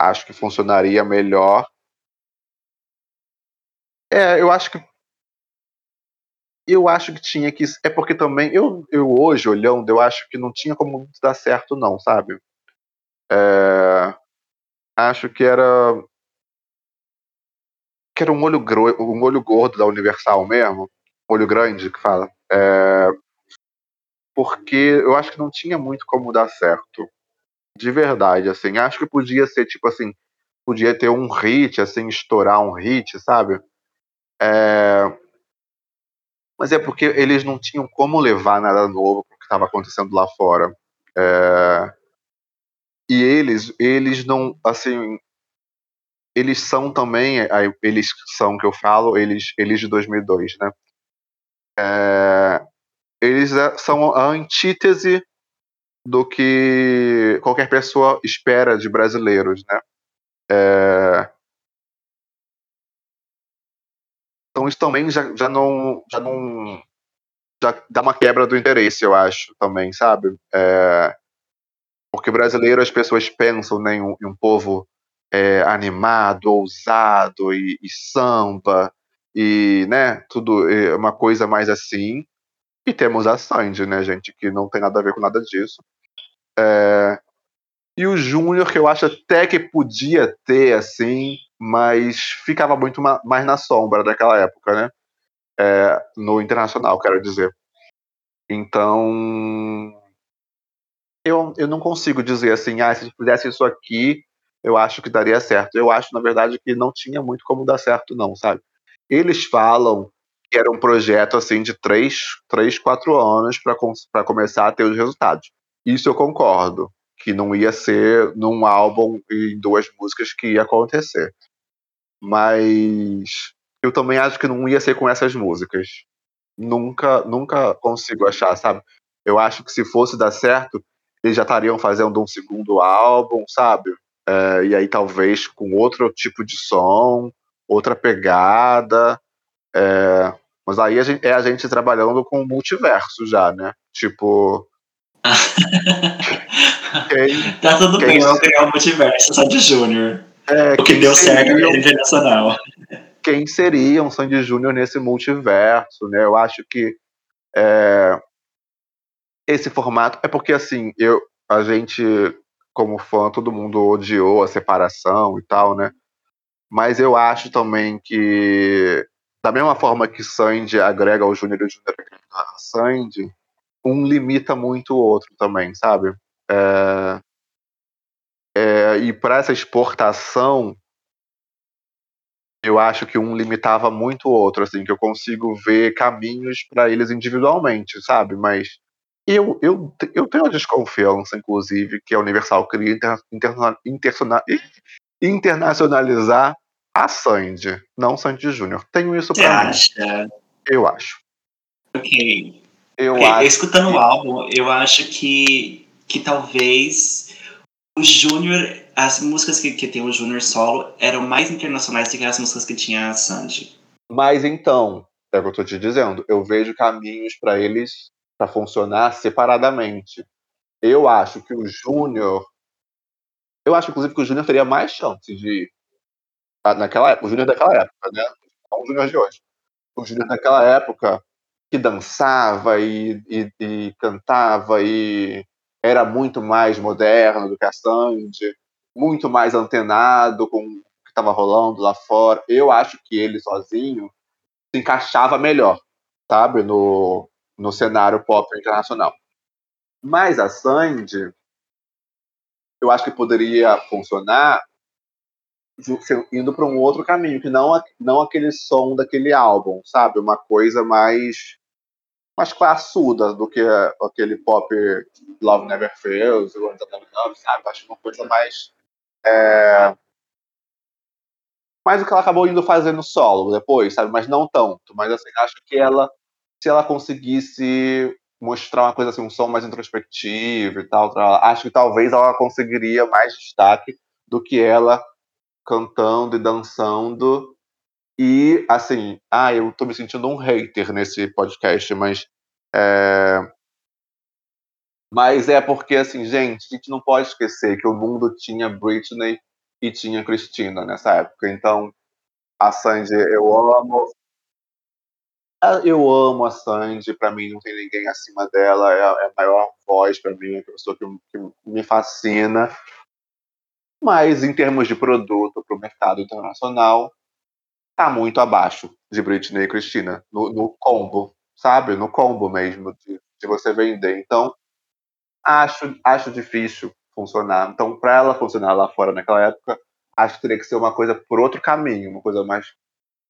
acho que funcionaria melhor. É, eu acho que eu acho que tinha que. É porque também, eu, eu hoje, olhando, eu acho que não tinha como dar certo, não, sabe? É, acho que era. Que era um olho, um olho gordo da Universal mesmo. Olho grande que fala. É, porque eu acho que não tinha muito como dar certo. De verdade, assim. Acho que podia ser, tipo assim, podia ter um hit, assim, estourar um hit, sabe? É... Mas é porque eles não tinham como levar nada novo que estava acontecendo lá fora. É... E eles, eles não, assim, eles são também, eles são que eu falo, eles, eles de 2002, né? É... Eles é, são a antítese do que qualquer pessoa espera de brasileiros, né? É... Então isso também já, já não já não já dá uma quebra do interesse, eu acho, também, sabe? É... Porque brasileiro as pessoas pensam né, em, um, em um povo é, animado, ousado e, e, samba e né tudo é uma coisa mais assim. E temos a Sandy, né, gente, que não tem nada a ver com nada disso. É... E o Júnior, que eu acho até que podia ter, assim, mas ficava muito mais na sombra daquela época, né? É, no internacional, quero dizer. Então. Eu, eu não consigo dizer assim, ah, se fizesse isso aqui, eu acho que daria certo. Eu acho, na verdade, que não tinha muito como dar certo, não, sabe? Eles falam que era um projeto assim de três, três quatro anos para começar a ter os resultados. Isso eu concordo, que não ia ser num álbum e duas músicas que ia acontecer. Mas eu também acho que não ia ser com essas músicas. Nunca, nunca consigo achar, sabe? Eu acho que se fosse dar certo, eles já estariam fazendo um segundo álbum, sabe? É, e aí talvez com outro tipo de som, outra pegada. É, mas aí a gente, é a gente trabalhando com o multiverso já, né? Tipo, (laughs) quem, tá tudo bem, vamos criar um multiverso Sandy Júnior. É, o que deu certo é internacional. Quem seria um Sandy Júnior nesse multiverso, né? Eu acho que é, esse formato é porque assim, eu a gente como fã, todo mundo odiou a separação e tal, né? Mas eu acho também que da mesma forma que Sandy agrega o Júnior e o Júnior agrega a Sandy, um limita muito o outro também, sabe? É, é, e para essa exportação, eu acho que um limitava muito o outro, assim, que eu consigo ver caminhos para eles individualmente, sabe? Mas eu, eu, eu tenho a desconfiança, inclusive, que a Universal queria inter, interna, internacionalizar a Sandy, não Sandy Júnior. Tenho isso para mim. Acha? Eu acho. Ok. Eu okay. acho Escutando que... o álbum, eu acho que, que talvez o Júnior, as músicas que, que tem o Júnior solo eram mais internacionais do que as músicas que tinha a Sandy. Mas então, é o que eu tô te dizendo, eu vejo caminhos para eles para funcionar separadamente. Eu acho que o Júnior. Eu acho, inclusive, que o Júnior teria mais chance de. Naquela época, o Júnior daquela época, né? Não o Júnior de hoje. O Júnior daquela época que dançava e, e, e, cantava e era muito mais moderno do que a Sandy, muito mais antenado com o que estava rolando lá fora. Eu acho que ele sozinho se encaixava melhor, sabe, no, no cenário pop internacional. Mas a Sandy, eu acho que poderia funcionar indo para um outro caminho, que não, não aquele som daquele álbum, sabe? Uma coisa mais mais classuda do que aquele pop Love Never Fails, sabe? Acho uma coisa mais. É... Mais o que ela acabou indo fazendo solo depois, sabe? Mas não tanto. Mas assim, acho que ela, se ela conseguisse mostrar uma coisa assim, um som mais introspectivo e tal, acho que talvez ela conseguiria mais destaque do que ela cantando e dançando e, assim, ah, eu tô me sentindo um hater nesse podcast, mas. É... Mas é porque, assim, gente, a gente não pode esquecer que o mundo tinha Britney e tinha Christina nessa época. Então, a Sandy eu amo. Ah, eu amo a Sandy, para mim não tem ninguém acima dela, é a, é maior voz para mim, é a pessoa que, que, me fascina. Mas em termos de produto para o mercado internacional, tá muito abaixo de Britney e Christina, no, no combo, sabe? No combo mesmo, de, de você vender. Então, acho, acho difícil funcionar. Então, para ela funcionar lá fora naquela época, acho que teria que ser uma coisa por outro caminho, uma coisa mais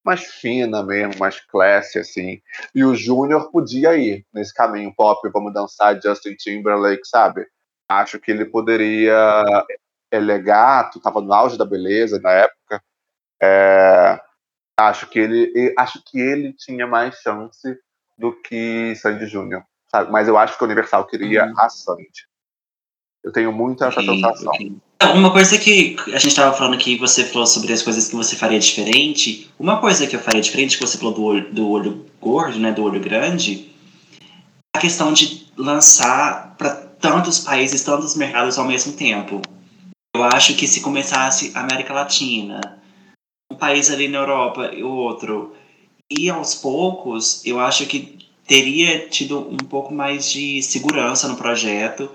mais fina mesmo, mais classe, assim. E o Júnior podia ir nesse caminho pop, vamos dançar Justin Timberlake, sabe? Acho que ele poderia. Ele é gato, tava no auge da beleza na época. É, acho que ele acho que ele tinha mais chance do que Sandy Júnior, sabe? Mas eu acho que o Universal queria uhum. a Sandy. Eu tenho muito essa okay, sensação. Okay. Uma coisa que a gente estava falando aqui, você falou sobre as coisas que você faria diferente. Uma coisa que eu faria diferente, que você falou do olho, do olho gordo, né, do olho grande, a questão de lançar para tantos países, tantos mercados ao mesmo tempo. Eu acho que se começasse América Latina, um país ali na Europa e outro, e aos poucos, eu acho que teria tido um pouco mais de segurança no projeto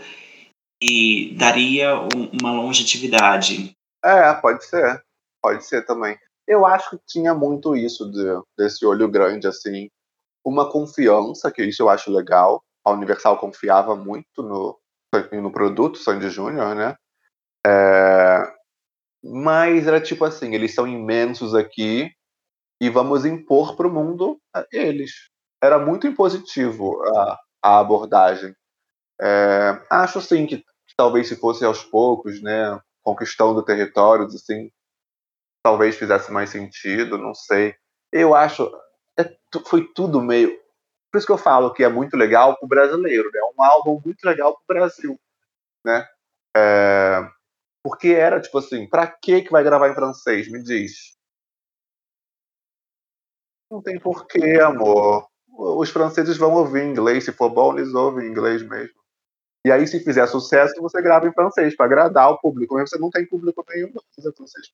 e daria um, uma longevidade. É, pode ser. Pode ser também. Eu acho que tinha muito isso de, desse olho grande, assim. Uma confiança, que isso eu acho legal. A Universal confiava muito no, no produto Sandy Júnior, né? É, mas era tipo assim, eles são imensos aqui e vamos impor para o mundo eles. Era muito impositivo a, a abordagem. É, acho sim que talvez se fosse aos poucos, né, conquistando territórios, assim, talvez fizesse mais sentido, não sei. Eu acho, é, foi tudo meio. Por isso que eu falo que é muito legal pro brasileiro, né? É um álbum muito legal pro Brasil, né? É, porque era tipo assim, pra que que vai gravar em francês? Me diz. Não tem porquê, amor. Os franceses vão ouvir inglês, se for bom, eles ouvem inglês mesmo. E aí, se fizer sucesso, você grava em francês, para agradar o público. Mas você não tem público nenhum para fazer francês.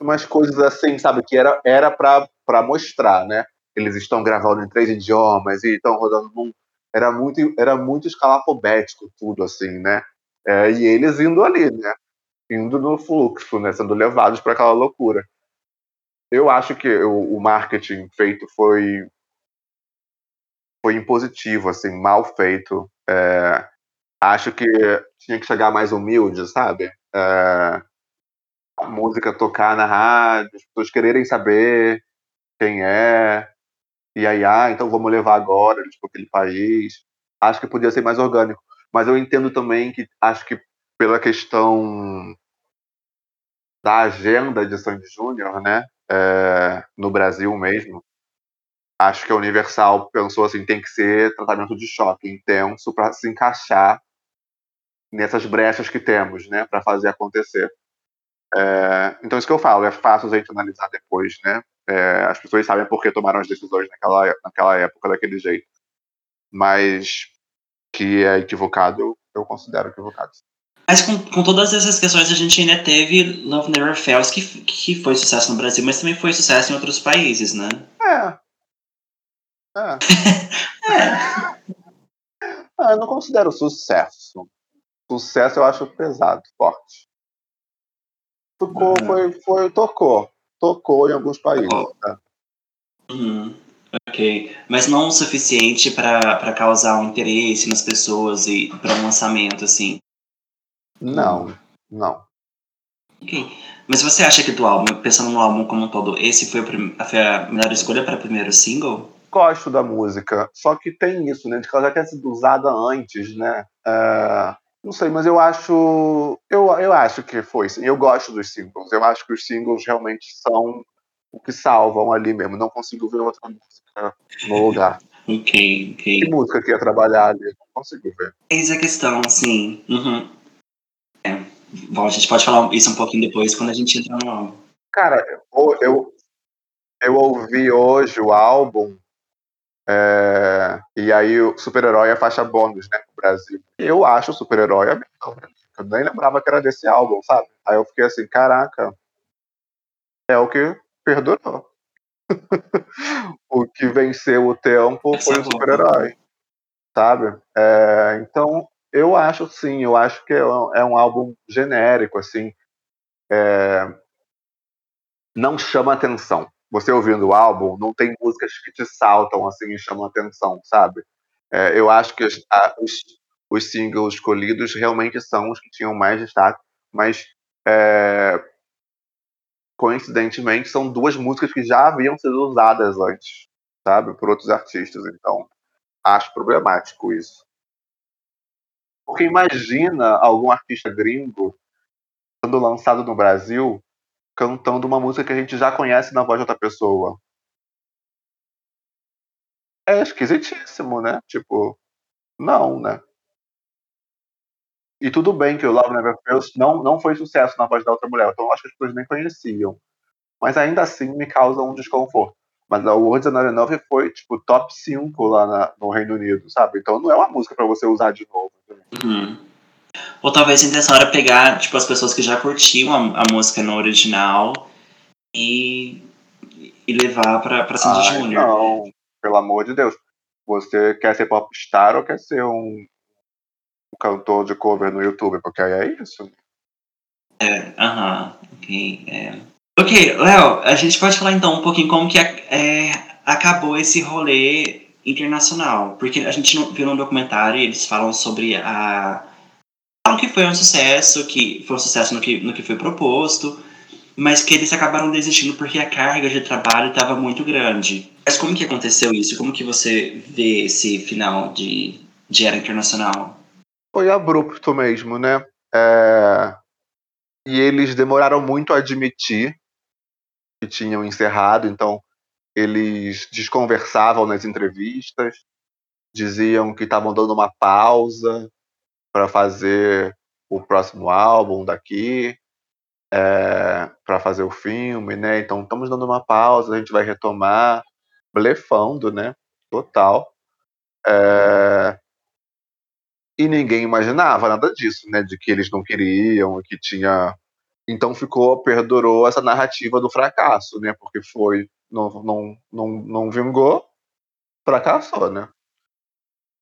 Umas coisas assim, sabe, que era era para mostrar, né? Eles estão gravando em três idiomas e estão rodando num. Era muito, era muito escalafobético tudo, assim, né? É, e eles indo ali, né? Indo no fluxo, né? Sendo levados para aquela loucura. Eu acho que o, o marketing feito foi foi impositivo, assim, mal feito. É, acho que tinha que chegar mais humilde, sabe? É, a música tocar na rádio, as pessoas quererem saber quem é, e aí, ah, então vamos levar agora para aquele país. Acho que podia ser mais orgânico. Mas eu entendo também que acho que pela questão da agenda de Sandy Júnior, né, é, no Brasil mesmo, acho que a Universal pensou assim, tem que ser tratamento de choque intenso para se encaixar nessas brechas que temos, né, para fazer acontecer. É, então isso que eu falo, é fácil a gente analisar depois, né? É, as pessoas sabem por que tomaram as decisões naquela, naquela época daquele jeito, mas que é equivocado, eu, eu considero equivocado. Mas com, com todas essas questões, a gente ainda teve Love Never Fails, que, que foi sucesso no Brasil, mas também foi sucesso em outros países, né? É, é. (laughs) é. Ah, eu não considero sucesso. Sucesso eu acho pesado, forte. Tocou, uhum. foi, foi, tocou. Tocou em alguns países. Tá? Uhum. Ok. Mas não o suficiente para causar um interesse nas pessoas e para um lançamento, assim. Não, não. Ok. Mas você acha que do álbum, pensando no álbum como um todo, esse foi, foi a melhor escolha para o primeiro single? gosto da música, só que tem isso, né? De que ela já tinha sido usada antes, né? É, não sei, mas eu acho. Eu, eu acho que foi. Sim. Eu gosto dos singles. Eu acho que os singles realmente são o que salvam ali mesmo. Não consigo ver outra música no lugar. (laughs) ok, ok. Que música que ia trabalhar ali? Não consigo ver. Eis a questão, sim. Uhum. É. Bom, a gente pode falar isso um pouquinho depois quando a gente entrar no álbum. Cara, eu, eu, eu ouvi hoje o álbum é, e aí o super-herói é faixa bônus, né, no Brasil. Eu acho o super-herói Eu nem lembrava que era desse álbum, sabe? Aí eu fiquei assim, caraca, é o que perdurou. (laughs) o que venceu o tempo foi o super-herói, sabe? É, então, eu acho sim, eu acho que é um, é um álbum genérico, assim. É, não chama atenção. Você ouvindo o álbum, não tem músicas que te saltam assim e chamam atenção, sabe? É, eu acho que os, os, singles escolhidos realmente são os que tinham mais destaque, mas é, coincidentemente são duas músicas que já haviam sido usadas antes, sabe, por outros artistas. Então, acho problemático isso. Porque imagina algum artista gringo sendo lançado no Brasil cantando uma música que a gente já conhece na voz de outra pessoa. É esquisitíssimo, né? Tipo, não, né? E tudo bem que o Love Never Fails não, não foi sucesso na voz da outra mulher, então acho que as pessoas nem conheciam. Mas ainda assim me causa um desconforto. Mas a Words and Not foi, tipo, top 5 lá na, no Reino Unido, sabe? Então não é uma música para você usar de novo. Uhum. Ou talvez a intenção era pegar, tipo, as pessoas que já curtiam a, a música no original e, e levar pra, pra Sandy Júnior. Não, pelo amor de Deus. Você quer ser popstar ou quer ser um, um cantor de cover no YouTube? Porque aí é isso. É, aham, uh -huh, ok. É. Ok, Léo, a gente pode falar então um pouquinho como que é, acabou esse rolê internacional. Porque a gente viu no documentário e eles falam sobre a. Que foi um sucesso, que foi um sucesso no que, no que foi proposto, mas que eles acabaram desistindo porque a carga de trabalho estava muito grande. Mas como que aconteceu isso? Como que você vê esse final de, de Era Internacional? Foi abrupto mesmo, né? É... E eles demoraram muito a admitir que tinham encerrado, então eles desconversavam nas entrevistas, diziam que estavam dando uma pausa para fazer o próximo álbum daqui, é, para fazer o filme, né? Então estamos dando uma pausa, a gente vai retomar, blefando, né? Total. É, e ninguém imaginava nada disso, né? De que eles não queriam, que tinha então ficou, perdurou essa narrativa do fracasso, né? Porque foi, não, não, não, não vingou, fracassou, né?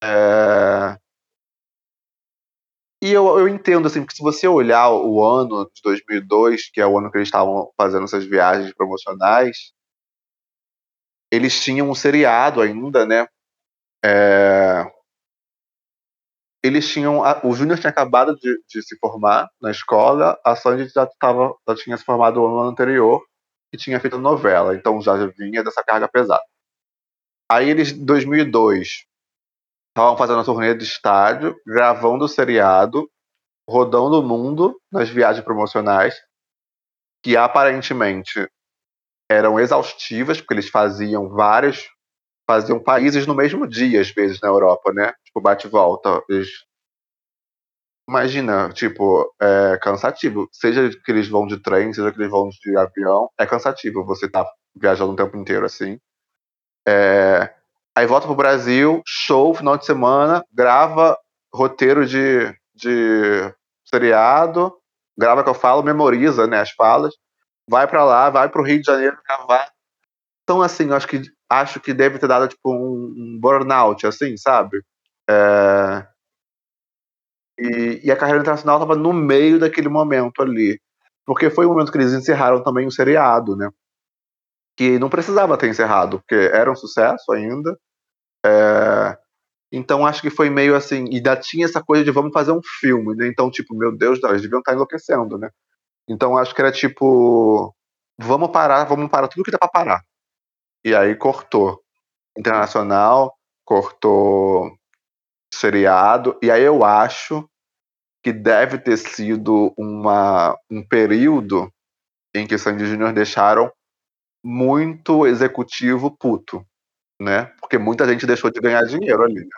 É... E eu, eu entendo, assim, que se você olhar o ano de 2002, que é o ano que eles estavam fazendo essas viagens promocionais, eles tinham um seriado ainda, né? É eles tinham. O Júnior tinha acabado de, de, se formar na escola, a Sandy já, tava, já tinha se formado no ano anterior e tinha feito novela, então já vinha dessa carga pesada. Aí eles, em 2002, estavam fazendo a turnê de estádio, gravando o seriado, rodando o mundo nas viagens promocionais, que aparentemente eram exaustivas, porque eles faziam várias faziam países no mesmo dia, às vezes, na Europa, né? Tipo, bate-volta. Eles... Imagina, tipo, é cansativo. Seja que eles vão de trem, seja que eles vão de avião, é cansativo você tá viajando o tempo inteiro assim. É... Aí volta pro Brasil, show, final de semana, grava roteiro de, de seriado, grava que eu falo, memoriza né, as falas, vai para lá, vai pro Rio de Janeiro gravar. Então, assim, eu acho que acho que deve ter dado tipo um, um burnout, assim, sabe? É... E, e, a carreira internacional estava no meio daquele momento ali. Porque foi o momento que eles encerraram também o seriado, né? Que não precisava ter encerrado, porque era um sucesso ainda. É... Então acho que foi meio assim. E ainda tinha essa coisa de vamos fazer um filme, né? Então, tipo, meu Deus, eles deviam estar enlouquecendo, né? Então acho que era tipo. Vamos parar, vamos parar tudo que dá pra parar. E aí cortou internacional, cortou seriado, e aí eu acho que deve ter sido uma, um período em que Sandy Júnior deixaram muito executivo puto, né? Porque muita gente deixou de ganhar dinheiro ali. Né?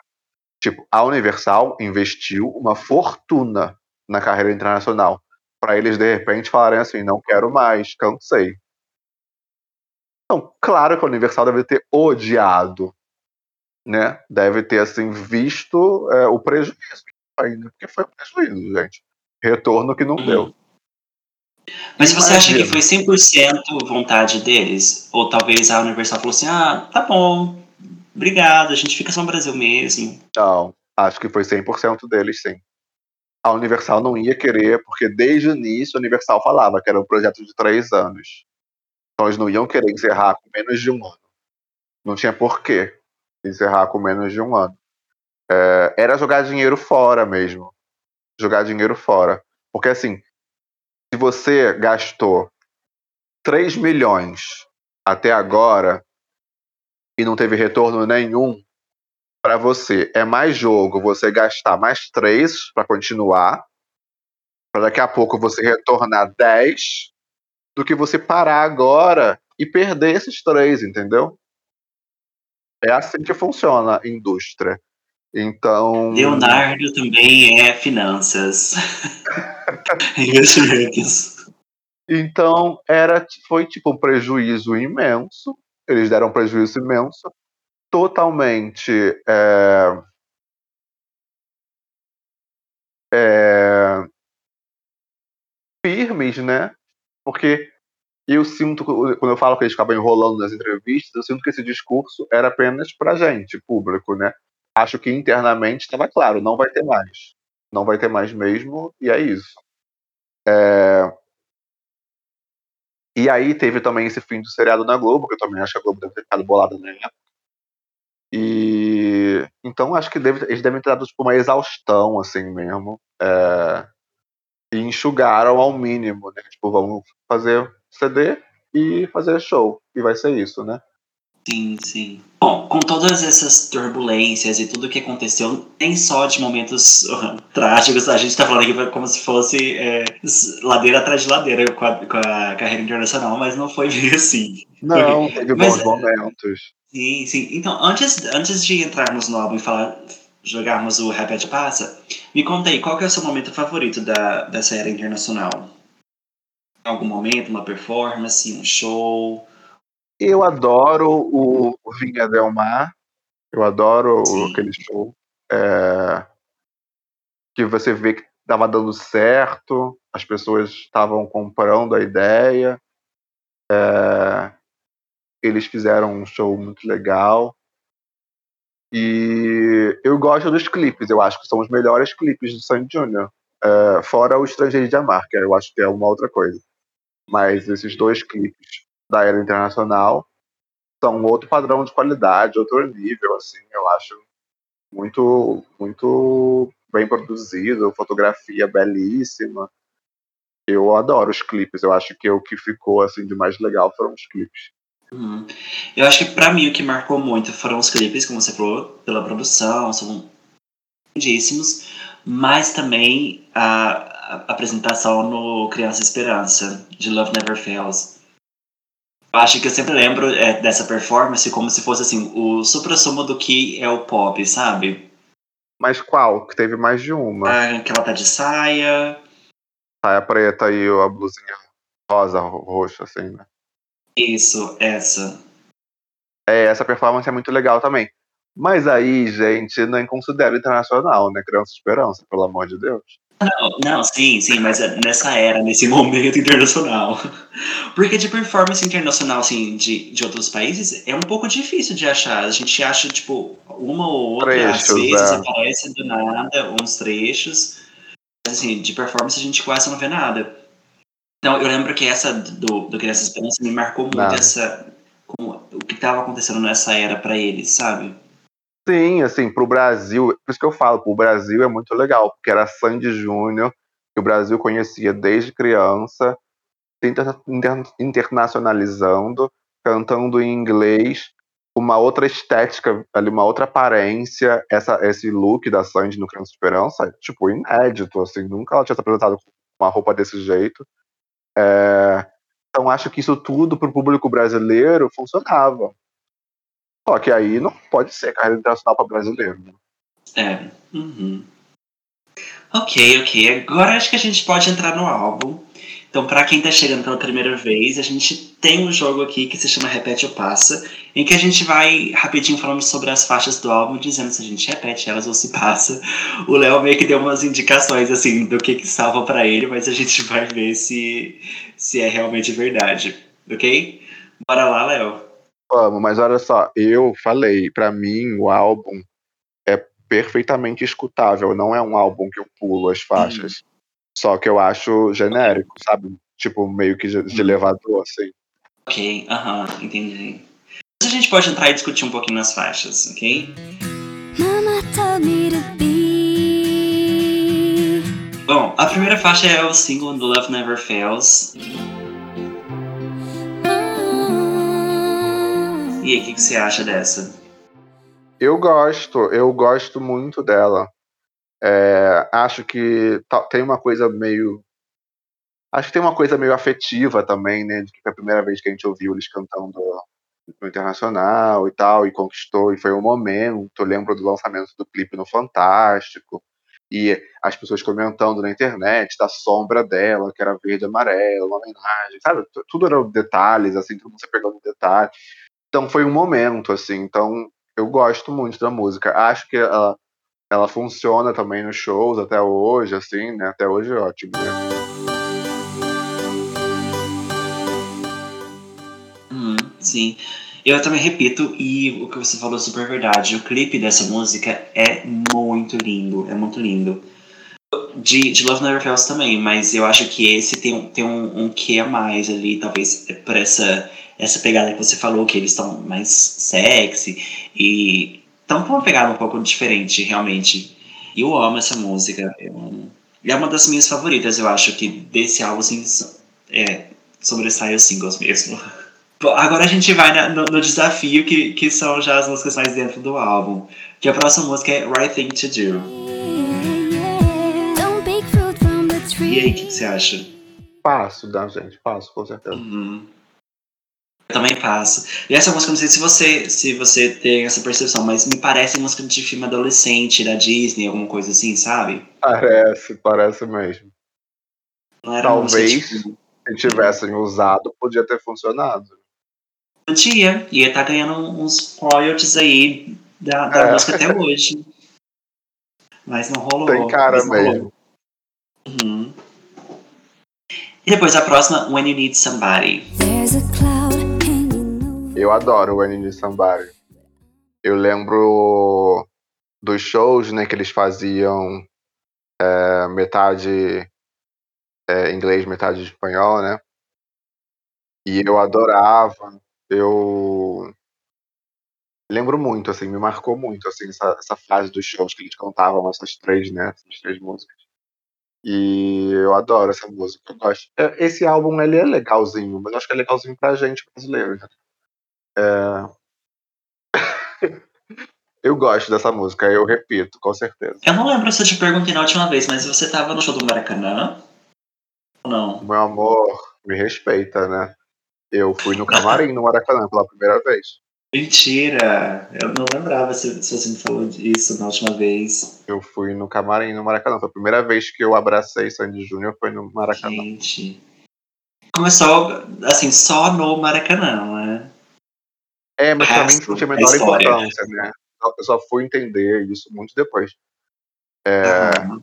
Tipo, a Universal investiu uma fortuna na carreira internacional para eles de repente falarem assim, não quero mais, cansei. Então, claro que a Universal deve ter odiado, né? Deve ter, assim, visto é, o prejuízo ainda, porque foi um prejuízo, gente. Retorno que não uhum. deu. Mas você acha que foi 100% vontade deles? Ou talvez a Universal falou assim: ah, tá bom, obrigado, a gente fica só no Brasil mesmo? Não, acho que foi 100% deles, sim. A Universal não ia querer, porque desde o início a Universal falava que era um projeto de três anos. Então eles não iam querer encerrar com menos de um ano. Não tinha porquê encerrar com menos de um ano. É, era jogar dinheiro fora mesmo. Jogar dinheiro fora. Porque assim, se você gastou 3 milhões até agora e não teve retorno nenhum, para você é mais jogo você gastar mais 3 para continuar, para daqui a pouco você retornar 10, do que você parar agora e perder esses 3, entendeu? É assim que funciona a indústria. Então. Leonardo também é finanças. (laughs) Investimentos. Então, era, foi tipo um prejuízo imenso. Eles deram um prejuízo imenso. Totalmente. É, é, firmes, né? Porque eu sinto, quando eu falo que eles acabam enrolando nas entrevistas, eu sinto que esse discurso era apenas pra gente, público, né? Acho que internamente estava claro, não vai ter mais. Não vai ter mais mesmo, e é isso. É... E aí teve também esse fim do seriado na Globo, que eu também acho que a Globo deve ter ficado bolada na época. E então acho que deve, eles devem ter dado tipo, uma exaustão, assim mesmo. É... E enxugaram ao mínimo, né? Tipo, vamos fazer CD e fazer show. E vai ser isso, né? Sim, sim. Bom, com todas essas turbulências e tudo que aconteceu, nem só de momentos uh, trágicos, a gente tá falando aqui como se fosse é, ladeira atrás de ladeira com a, com a, carreira internacional, mas não foi (laughs) bem assim. Não, Porque, teve bons mas, momentos. Sim, sim. Então, antes, antes de entrarmos no álbum e falar, jogarmos o Rapid Passa, me conta aí, qual que é o seu momento favorito da, dessa era internacional? Algum momento, uma performance, um show? Eu adoro o, o Vinha Del Mar. Eu adoro Sim. aquele show. É, que você vê que estava dando certo, as pessoas estavam comprando a ideia. É, eles fizeram um show muito legal. E eu gosto dos clipes, eu acho que são os melhores clipes do Sandy Jr. É, fora o Estrangeiro de Amar, que eu acho que é uma outra coisa. Mas esses dois clipes da era internacional são outro padrão de qualidade, outro nível, assim, eu acho muito, muito bem produzido, fotografia belíssima. Eu adoro os clipes, eu acho que o que ficou assim de mais legal foram os clipes. Uhum. Eu acho que para mim o que marcou muito foram os clipes, como você falou, pela produção, são lindíssimos, mas também a, a apresentação no Criança Esperança, de Love Never Fails acho que eu sempre lembro é, dessa performance como se fosse assim, o supra-sumo do que é o pop, sabe? Mas qual? Que teve mais de uma. Ah, que ela tá de saia. Saia preta e a blusinha rosa, roxa, assim, né? Isso, essa. É, essa performance é muito legal também. Mas aí, gente, nem considero internacional, né? Criança Esperança, pelo amor de Deus. Não, não, sim, sim, mas é nessa era, nesse (laughs) momento internacional. Porque de performance internacional, assim, de, de outros países, é um pouco difícil de achar. A gente acha, tipo, uma ou outra, trechos, às vezes é. aparece do nada, uns trechos. Mas, assim, de performance a gente quase não vê nada. Então, eu lembro que essa do, do Criança Esperança me marcou muito essa, como, o que estava acontecendo nessa era para eles, sabe? Sim, assim, pro Brasil, por isso que eu falo, pro Brasil é muito legal, porque era Sandy Júnior, que o Brasil conhecia desde criança, inter, internacionalizando, cantando em inglês, uma outra estética, ali, uma outra aparência, essa, esse look da Sandy no Criança Esperança, tipo, inédito, assim, nunca ela tinha se apresentado com uma roupa desse jeito. É, então acho que isso tudo pro público brasileiro funcionava. Só que aí não pode ser carreira internacional para brasileiro. Né? É. Uhum. Ok, ok. Agora acho que a gente pode entrar no álbum. Então, para quem está chegando pela primeira vez, a gente tem um jogo aqui que se chama Repete ou Passa, em que a gente vai rapidinho falando sobre as faixas do álbum, dizendo se a gente repete elas ou se passa. O Léo meio que deu umas indicações assim do que, que salva para ele, mas a gente vai ver se, se é realmente verdade, ok? Bora lá, Léo. Vamos, mas olha só, eu falei, para mim o álbum é perfeitamente escutável, não é um álbum que eu pulo as faixas. Hum. Só que eu acho genérico, sabe? Tipo, meio que de, de elevador, assim. Ok, aham, uh -huh, entendi. Mas a gente pode entrar e discutir um pouquinho nas faixas, ok? Bom, a primeira faixa é o single do Love Never Fails. E aí, o que, que você acha dessa? Eu gosto, eu gosto muito dela. É, acho que tem uma coisa meio. Acho que tem uma coisa meio afetiva também, né? De que foi a primeira vez que a gente ouviu eles cantando no internacional e tal, e conquistou, e foi um momento. Eu lembro do lançamento do clipe no Fantástico, e as pessoas comentando na internet da sombra dela, que era verde e amarelo, uma homenagem, sabe? Tudo eram detalhes, assim, todo mundo se pegando no detalhe. Então foi um momento, assim. Então eu gosto muito da música. Acho que ela ela funciona também nos shows até hoje, assim, né? Até hoje é ótimo, né? Hum, sim. Eu também repito, e o que você falou é super verdade. O clipe dessa música é muito lindo, é muito lindo. De, de Love Never Fails também, mas eu acho que esse tem, tem um, um quê a mais ali, talvez por essa, essa pegada que você falou, que eles estão mais sexy e então foi uma pegada um pouco diferente, realmente. E eu amo essa música. Eu, é uma das minhas favoritas, eu acho que desse álbum, assim, é, sobressai os singles mesmo. (laughs) Bom, agora a gente vai na, no, no, desafio, que, que são já as músicas mais dentro do álbum. Que a próxima música é Right Thing to Do. E aí, o que, que, você acha? Passo, da gente, passo, com certeza. Uhum. Eu também faço. E essa música, não sei se você, se você tem essa percepção, mas me parece música de filme adolescente, da Disney, alguma coisa assim, sabe? Parece, parece mesmo. Talvez, tipo... se tivessem usado, podia ter funcionado. Podia, ia estar tá ganhando uns royalties aí da, da é. música até hoje. Mas não rolou. Tem cara mesmo. Uhum. E depois a próxima, When You Need Somebody. There's a eu adoro o Anime Somebody. Eu lembro dos shows né, que eles faziam é, metade é, inglês, metade espanhol, né? E eu adorava. Eu lembro muito, assim, me marcou muito, assim, essa, essa fase dos shows que eles cantavam essas três, né? Essas três músicas. E eu adoro essa música, eu gosto. É, esse álbum, ele é legalzinho, mas acho que é legalzinho pra gente brasileiro, né? É... eu gosto dessa música, eu repito, com certeza. Eu não lembro se eu te perguntei na última vez, mas você tava no show do Maracanã? Ou não? Meu amor, me respeita, né? Eu fui no camarim no Maracanã pela primeira vez. Mentira! Eu não lembrava se, se, você me falou disso na última vez. Eu fui no camarim no Maracanã. Foi a primeira vez que eu abracei Sandy Júnior foi no Maracanã. Gente. Começou, assim, só no Maracanã, né? É, mas pra mim não tinha a menor importância, né? Eu só fui entender isso muito depois. É, uhum.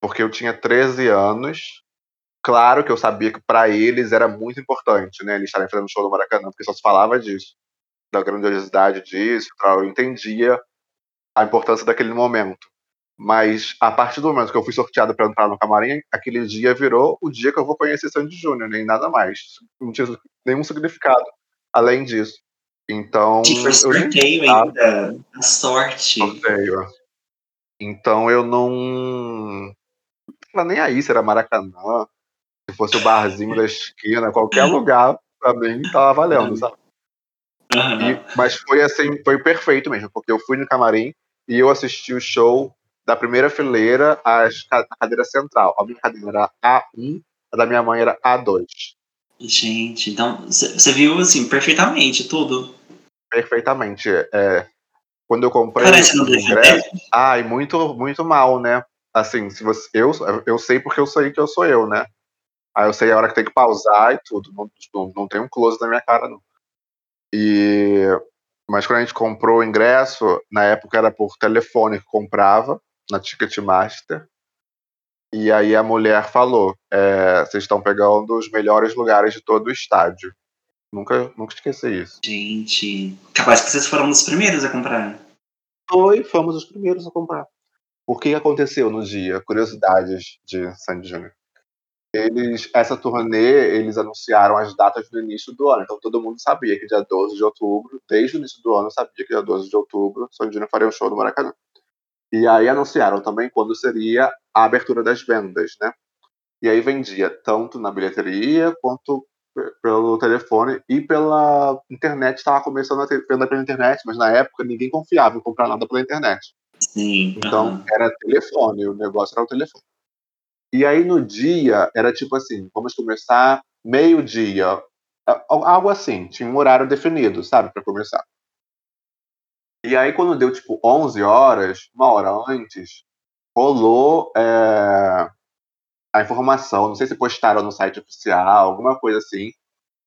Porque eu tinha 13 anos. Claro que eu sabia que para eles era muito importante, né? Eles estarem fazendo show no Maracanã, porque só se falava disso, da grandiosidade disso. Eu entendia a importância daquele momento. Mas a partir do momento que eu fui sorteado para entrar no camarim, aquele dia virou o dia que eu vou conhecer Sandy Júnior, nem nada mais. Não tinha nenhum significado além disso. Então. Que foi sorteio ainda. A sorte. Sorteio. Então eu não. Não nem aí se era Maracanã, se fosse o barzinho da esquina, qualquer lugar, pra mim tava valendo, sabe? Uhum. E, mas foi assim, foi perfeito mesmo, porque eu fui no camarim e eu assisti o show da primeira fileira à cadeira central. A minha cadeira era A1, a da minha mãe era A2. Gente, então você viu assim perfeitamente tudo. Perfeitamente. É, quando eu comprei Parece o ingresso, ai, muito, muito mal, né? Assim, se você, eu, eu sei porque eu sei que eu sou eu, né? Aí eu sei a hora que tem que pausar e tudo. Não, não, não tem um close na minha cara, não. E mas quando a gente comprou o ingresso, na época era por telefone que comprava, na Ticketmaster. E aí a mulher falou: é, vocês estão pegando os melhores lugares de todo o estádio. Nunca, nunca esqueci isso. Gente, capaz que vocês foram os primeiros a comprar. Foi, fomos os primeiros a comprar. O que aconteceu no dia? Curiosidades de Sandy Júnior. Eles, essa turnê, eles anunciaram as datas do início do ano. Então todo mundo sabia que dia 12 de outubro, desde o início do ano, sabia que dia 12 de outubro, Sandy Júnior faria um show no Maracanã. E aí anunciaram também quando seria a abertura das vendas, né? E aí vendia tanto na bilheteria quanto pelo telefone e pela internet. Estava começando a venda pela internet, mas na época ninguém confiava em comprar nada pela internet. Sim. Então uhum. era telefone, o negócio era o telefone. E aí no dia era tipo assim, vamos começar meio-dia, algo assim, tinha um horário definido, sabe, para começar. E aí, quando deu, tipo, 11 horas, uma hora antes, rolou é, a informação, não sei se postaram no site oficial, alguma coisa assim,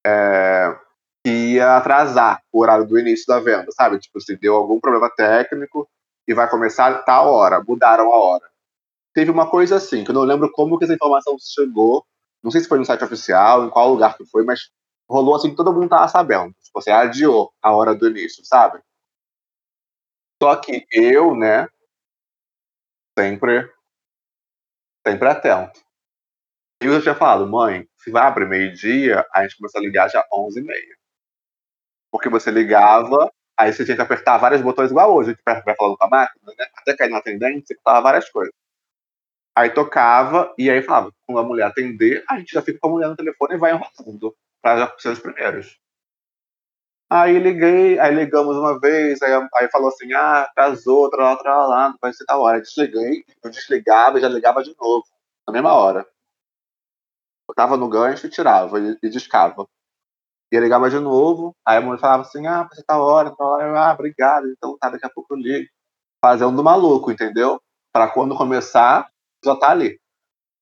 é, que ia atrasar o horário do início da venda, sabe? Tipo, se deu algum problema técnico e vai começar tal hora, mudaram a hora. Teve uma coisa assim, que eu não lembro como que essa informação chegou, não sei se foi no site oficial, em qual lugar que foi, mas rolou assim que todo mundo tava sabendo. Tipo, você adiou a hora do início, sabe? Só que eu, né, sempre, sempre atento. E eu já tinha falado, mãe, se vai abrir meio-dia, a gente começa a ligar já 11h30. Porque você ligava, aí você tinha que apertar vários botões igual hoje, a gente vai falando com a máquina, né? Até cair no atendente, você apertava várias coisas. Aí tocava, e aí falava, quando a mulher atender, a gente já fica com a mulher no telefone e vai enrolando, para já ser os primeiros. Aí liguei, aí ligamos uma vez, aí, aí falou assim, ah, casou, tralá, tralá, não vai ser tal hora. Desliguei, eu desligava e já ligava de novo, na mesma hora. Tava no gancho e tirava, e, e discava. E ligava de novo, aí a mulher falava assim, ah, ser tal hora, tal hora. ah, obrigado, então tá, daqui a pouco eu ligo. Fazendo maluco, entendeu? Para quando começar, já tá ali.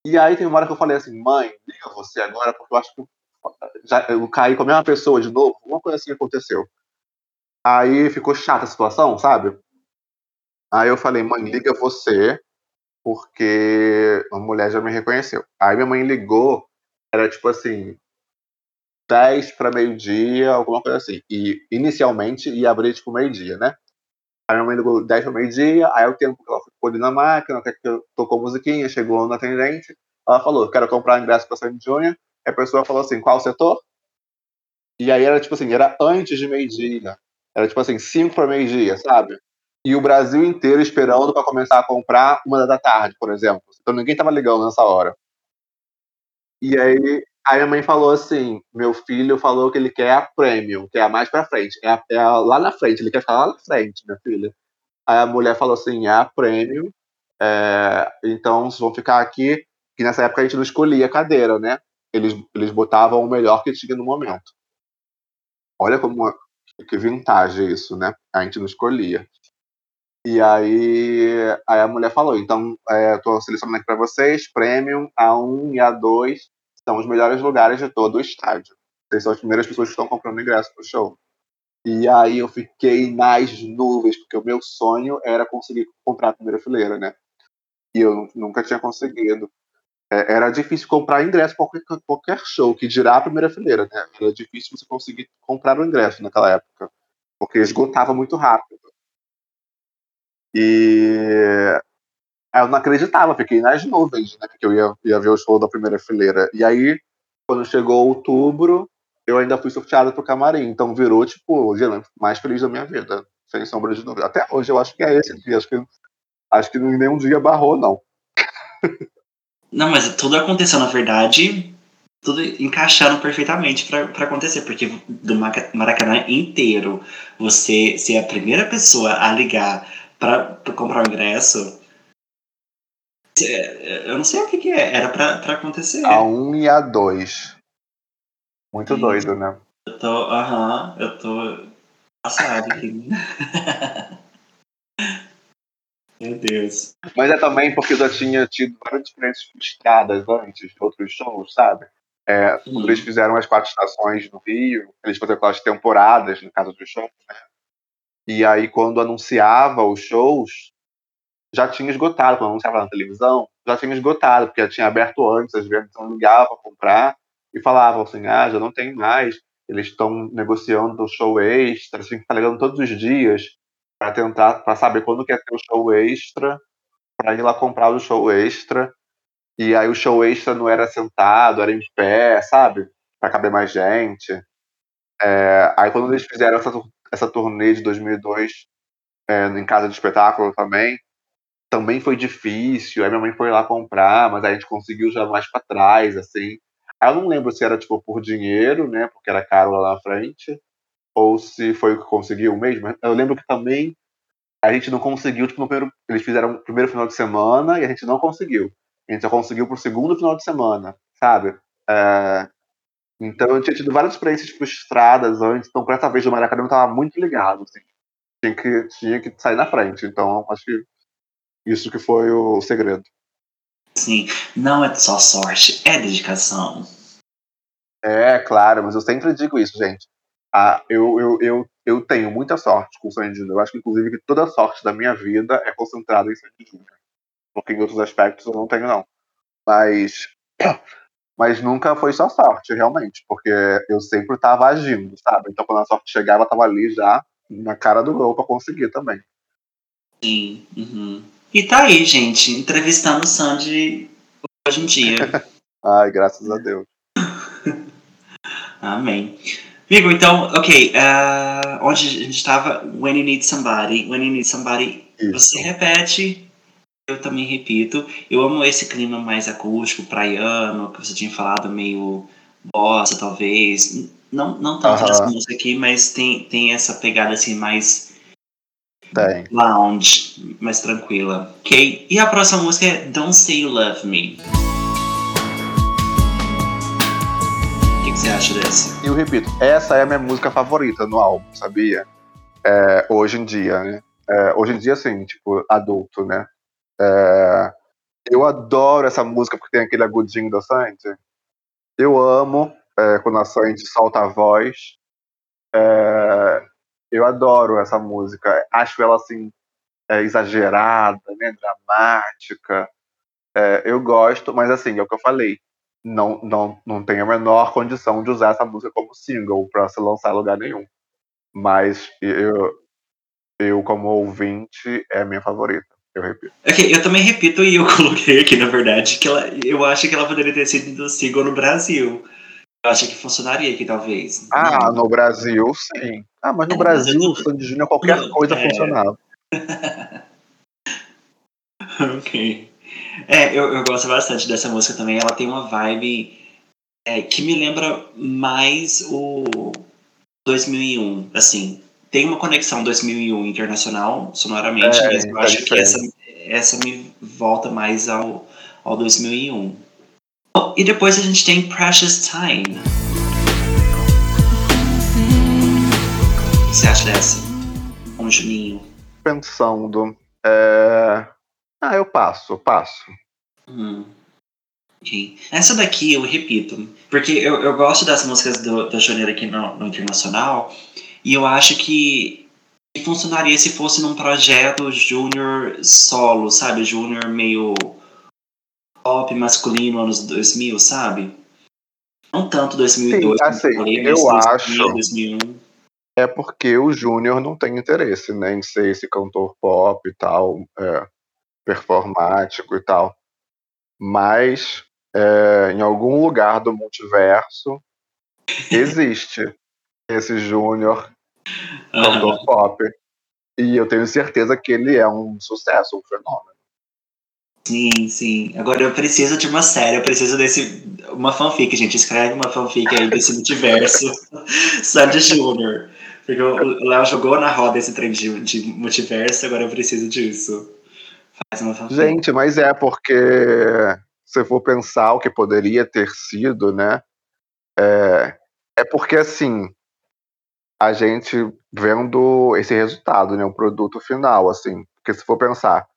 E aí tem uma hora que eu falei assim, mãe, liga você agora, porque eu acho que já, eu caí com a mesma pessoa de novo, alguma coisa assim aconteceu. Aí ficou chata a situação, sabe? Aí eu falei, mãe, liga você, porque a mulher já me reconheceu. Aí minha mãe ligou, era tipo assim, 10 para meio-dia, alguma coisa assim. E inicialmente ia abrir tipo meio-dia, né? Aí minha mãe ligou 10 para meio-dia, aí o tempo que ela ficou ali na máquina, que tocou musiquinha, chegou no atendente, ela falou, quero comprar ingresso para Sandy Júnior, a pessoa falou assim, qual setor? E aí era tipo assim, era antes de meio-dia. Era tipo assim, 5 para meio-dia, sabe? E o Brasil inteiro esperando para começar a comprar uma da tarde, por exemplo. Então ninguém tava ligando nessa hora. E aí, aí a mãe falou assim: meu filho falou que ele quer a premium, que é a mais pra frente. É, a, é a, lá na frente, ele quer ficar lá na frente, minha filha. Aí a mulher falou assim: é a premium. É, então vocês vão ficar aqui. Que nessa época a gente não escolhia a cadeira, né? eles, eles botavam o melhor que tinha no momento. Olha como que vintage isso, né? A gente não escolhia. E aí, aí a mulher falou: então, é, selecionando aqui para vocês, Premium, A1 e A2 são os melhores lugares de todo o estádio. Vocês são as primeiras pessoas que estão comprando ingresso para o show. E aí eu fiquei nas nuvens, porque o meu sonho era conseguir comprar a primeira fileira, né? E eu nunca tinha conseguido é, era difícil comprar ingresso para qualquer, qualquer show, que dirá a primeira fileira, né? Era difícil você conseguir comprar o ingresso naquela época, porque esgotava muito rápido. E eu não acreditava, fiquei nas nuvens, né? Que eu ia, ia ver o show da primeira fileira. E aí, quando chegou outubro, eu ainda fui sorteado pro camarim. Então virou, tipo, o dia mais feliz da minha vida, sem sombra de dúvida. Até hoje eu acho que é esse dia. Acho que, acho que nenhum dia barrou, não. Não, mas tudo aconteceu, na verdade, tudo encaixando perfeitamente para acontecer, porque do Maracanã inteiro, você ser a primeira pessoa a ligar para comprar o ingresso, eu não sei o que, que é, era para acontecer. A 1 um e a 2. Muito Sim. doido, né? Eu tô, aham, uh -huh, eu tô passado aqui. (laughs) Meu Deus. Mas é também porque eu já tinha tido várias experiências frustradas antes de outros shows, sabe? É, quando eles fizeram as quatro estações no Rio, eles faziam aquelas temporadas, no caso dos shows, né? E aí, quando anunciava os shows, já tinha esgotado. Quando anunciava na televisão, já tinha esgotado, porque já tinha aberto antes, as vendas não ligavam para comprar e falavam assim: ah, já não tem mais. Eles estão negociando o show extra, assim, tá ligando todos os dias para tentar, para saber quando quer ter o show extra, para ir lá comprar o show extra. E aí o show extra não era sentado, era em pé, sabe? Para caber mais gente. É, aí quando eles fizeram essa, essa turnê de 2002 é, em casa de espetáculo também, também foi difícil. Aí minha mãe foi lá comprar, mas aí a gente conseguiu já mais para trás, assim. Aí eu não lembro se era tipo por dinheiro, né? Porque era caro lá na frente, ou se foi o que conseguiu mesmo. Eu lembro que também a gente não conseguiu, tipo, no primeiro, eles fizeram o primeiro final de semana e a gente não conseguiu. A gente só conseguiu pro segundo final de semana, sabe? É, então eu tinha tido várias experiências frustradas antes, então com essa vez do Maracanã eu tava muito ligado, assim. Tinha que, tinha que sair na frente, então acho que isso que foi o segredo. Sim, não é só sorte, é dedicação. É, claro, mas eu sempre digo isso, gente. Ah, eu, eu, eu, eu tenho muita sorte com o Sandy Júnior. Eu acho que, inclusive, que toda a sorte da minha vida é concentrada em Sandy Júnior. Porque em outros aspectos eu não tenho, não. Mas, mas nunca foi só sorte, realmente. Porque eu sempre estava agindo, sabe? Então, quando a sorte chegava, ela estava ali já na cara do gol para conseguir também. Sim. Uhum. E tá aí, gente, entrevistando o Sandy hoje em dia. (laughs) Ai, graças a Deus. (laughs) Amém. Amigo, então, ok, uh, onde a gente estava, when you need somebody, when you need somebody, Isso. você repete, eu também repito. Eu amo esse clima mais acústico, praiano, que você tinha falado, meio bossa, talvez. Não, não tanto essa música aqui, mas tem, tem essa pegada assim mais tem. lounge, mais tranquila. Ok? E a próxima música é Don't Say You Love Me. O que, que você acha dessa? Eu repito, essa é a minha música favorita no álbum, sabia? É, hoje em dia, né? É, hoje em dia, assim, tipo, adulto, né? É, eu adoro essa música porque tem aquele agudinho da Sandy. Eu amo é, quando a Sandy solta a voz. É, eu adoro essa música. Acho ela assim é, exagerada, né, dramática. É, eu gosto, mas assim, é o que eu falei. Não, não, não tenho a menor condição de usar essa música como single para se lançar em lugar nenhum. Mas eu, eu como ouvinte, é minha favorita. Eu repito. Okay, eu também repito e eu (laughs) coloquei aqui, na verdade, que ela, eu acho que ela poderia ter sido single no Brasil. Eu acho que funcionaria aqui, talvez. Ah, no Brasil, sim. Ah, mas no é, Brasil, o Sandy Júnior, qualquer não, coisa é... funcionava. (laughs) ok. É, eu, eu gosto bastante dessa música também. Ela tem uma vibe é, que me lembra mais o 2001. Assim, tem uma conexão 2001 internacional, sonoramente, é, mas eu acho que essa, essa me volta mais ao, ao 2001. E depois a gente tem Precious Time. O que você acha dessa? Um Juninho. Pensando. É... Ah, eu passo, eu passo. Hum. Okay. Essa daqui eu repito, porque eu, eu gosto das músicas do, da Janeiro aqui no, no Internacional, e eu acho que funcionaria se fosse num projeto júnior solo, sabe? Júnior meio pop masculino anos 2000, sabe? Não tanto 2002, Sim, assim, falei, eu 2000, acho 2001. É porque o Júnior não tem interesse né, em ser esse cantor pop e tal, é, performático e tal. Mas é, em algum lugar do multiverso (laughs) existe esse Júnior cantor pop. E eu tenho certeza que ele é um sucesso, um fenômeno. Sim, sim. Agora eu preciso de uma série, eu preciso desse. Uma fanfic, gente. Escreve uma fanfic aí desse multiverso. (laughs) Sandy Júnior. Porque o Léo jogou na roda esse trem de, de, multiverso, agora eu preciso disso. Faz uma fanfic. Gente, mas é porque se for pensar o que poderia ter sido, né? É, é porque assim a gente vendo esse resultado, né? O produto final, assim. Porque se for pensar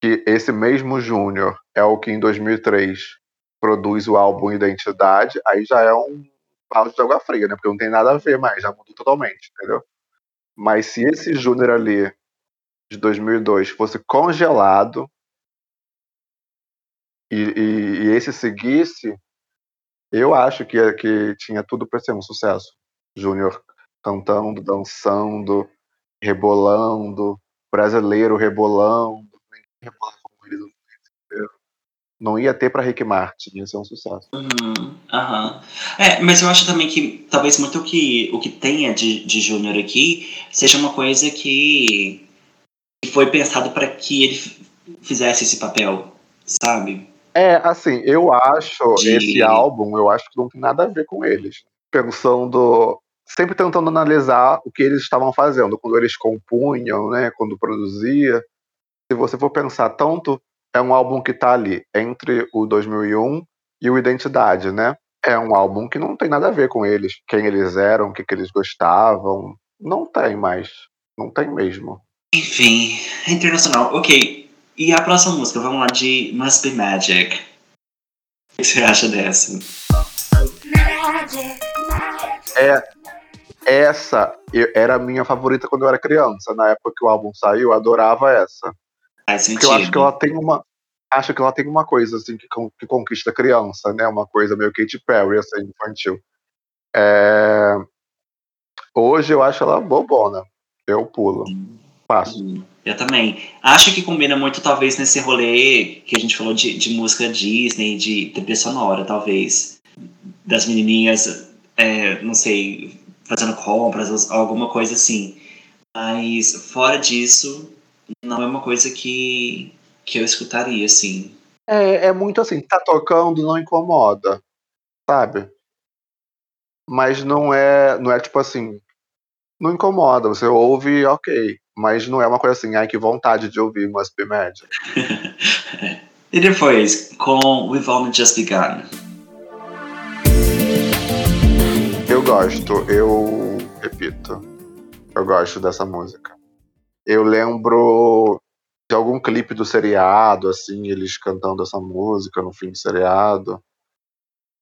que esse mesmo Júnior é o que em 2003 produz o álbum Identidade, aí já é um balde de água fria, né? Porque não tem nada a ver mais, já mudou totalmente, entendeu? Mas se esse Júnior ali de 2002 fosse congelado e, e, e esse seguisse, eu acho que, que tinha tudo para ser um sucesso. Júnior cantando, dançando, rebolando, brasileiro rebolando, ele não ia ter para Rick Martin, ia ser um sucesso. Uhum, uhum. É, mas eu acho também que talvez muito o que, o que tenha de, de Júnior aqui seja uma coisa que foi pensado para que ele fizesse esse papel, sabe? É, assim, eu acho de... esse álbum, eu acho que não tem nada a ver com eles. Pensando, sempre tentando analisar o que eles estavam fazendo, quando eles compunham, né, quando produzia. Se você for pensar tanto é um álbum que está ali entre o 2001 e o Identidade, né? É um álbum que não tem nada a ver com eles, quem eles eram, o que, que eles gostavam. Não tem mais. Não tem mesmo. Enfim, é internacional. Ok. E a próxima música? Vamos lá de Must Be Magic. O que você acha dessa? É, essa era a minha favorita quando eu era criança. Na época que o álbum saiu, eu adorava essa. Faz sentido. Porque eu acho que ela tem uma. Acho que ela tem uma coisa assim que, que conquista a criança, né? Uma coisa meio Katy Perry, assim, infantil. É... Hoje eu acho ela bobona. Eu pulo. Passo. Eu também. Acho que combina muito, talvez, nesse rolê que a gente falou de, de música Disney, de trilha sonora, talvez. Das menininhas, é, não sei, fazendo compras, alguma coisa assim. Mas, fora disso, não é uma coisa que, que eu escutaria, assim. É, é muito assim, tá tocando, não incomoda, sabe? Mas não é, não é tipo assim, não incomoda, você ouve, ok. Mas não é uma coisa assim, ai que vontade de ouvir Be Magic. (laughs) e depois, com We've Only Just Begun. Gosto, eu repito, eu gosto dessa música eu lembro de algum clipe do seriado, assim, eles cantando essa música no fim do seriado.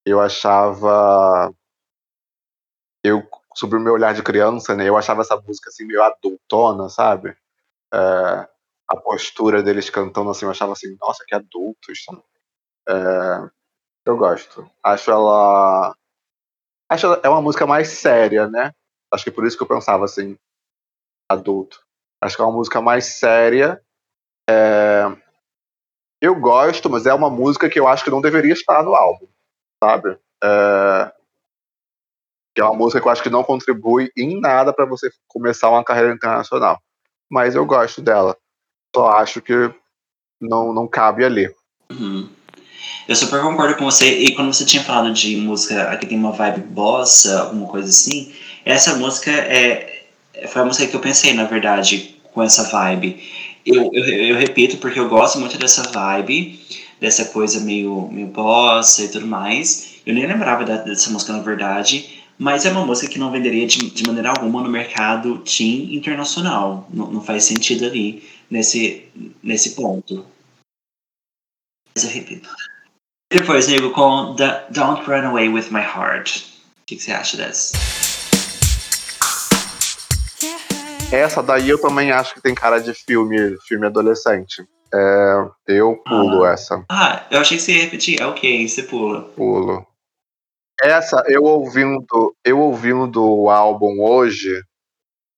Eu achava. Eu, sobre o meu olhar de criança, né, eu achava essa música assim meio adultona, sabe? É, a postura deles cantando assim, eu achava assim, nossa, que adultos? É, eu gosto. Acho ela. Acho é uma música mais séria, né? Acho que por isso que eu pensava assim, adulto. Acho que é uma música mais séria. É... Eu gosto, mas é uma música que eu acho que não deveria estar no álbum, sabe? É... Que é uma música que eu acho que não contribui em nada para você começar uma carreira internacional. Mas eu gosto dela. Só acho que não, não cabe ali. Uhum. Eu super concordo com você. E quando você tinha falado de música aqui tem uma vibe bossa, alguma coisa assim, essa música é, foi a música que eu pensei, na verdade, com essa vibe. Eu, eu, eu, repito porque eu gosto muito dessa vibe, dessa coisa meio, meio bossa e tudo mais. Eu nem lembrava dessa música na verdade, mas é uma música que não venderia de, de maneira alguma no mercado teen internacional. Não, não faz sentido ali nesse, nesse ponto. Mas eu repito. Depois, nego, com the Don't Run Away With My Heart. O que, que você acha dessa? Essa daí eu também acho que tem cara de filme, filme adolescente. É, eu pulo ah. essa. Ah, eu achei que você ia repetir. É ok, você pula. Pulo. Essa, eu ouvindo, eu ouvindo o álbum hoje,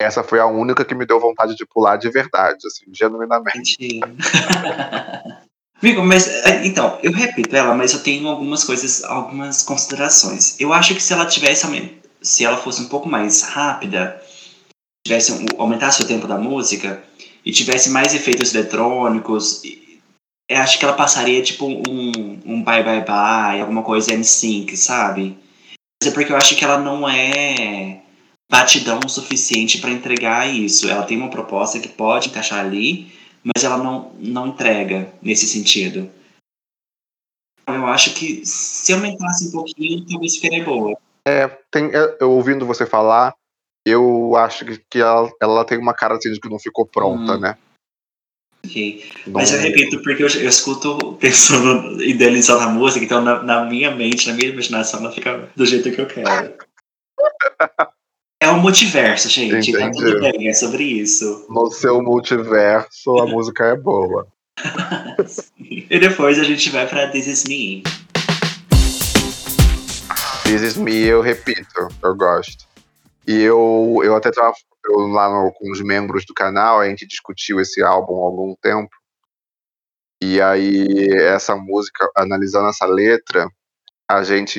essa foi a única que me deu vontade de pular de verdade, assim, genuinamente. (laughs) Amigo, mas é, então, eu repito ela, mas eu tenho algumas coisas, algumas considerações. Eu acho que se ela tivesse se ela fosse um pouco mais rápida, tivesse aumentasse o tempo da música e tivesse mais efeitos eletrônicos, eu acho que ela passaria tipo um, um bye bye bye, alguma coisa N-Sync, sabe? Mas é porque eu acho que ela não é batidão o suficiente para entregar isso. Ela tem uma proposta que pode encaixar ali, mas ela não, não entrega nesse sentido. Eu acho que se aumentasse um pouquinho, talvez ficaria boa. É, tem, eu ouvindo você falar, eu acho que ela, ela tem uma cara assim de que não ficou pronta, hum. né? Ok. Mas eu repito, porque eu, eu escuto pensando, (laughs) idealizando a música, então na, na, minha mente, na minha imaginação, ela fica do jeito que eu quero. (laughs) É um multiverso, gente. Tá tudo bem, é sobre isso. No seu multiverso, a música é boa. (laughs) e depois a gente vai pra This Is Me. This Is Me, eu repito, eu gosto. E eu, eu até tava eu, lá no, com os membros do canal, a gente discutiu esse álbum há algum tempo. E aí, essa música, analisando essa letra, a gente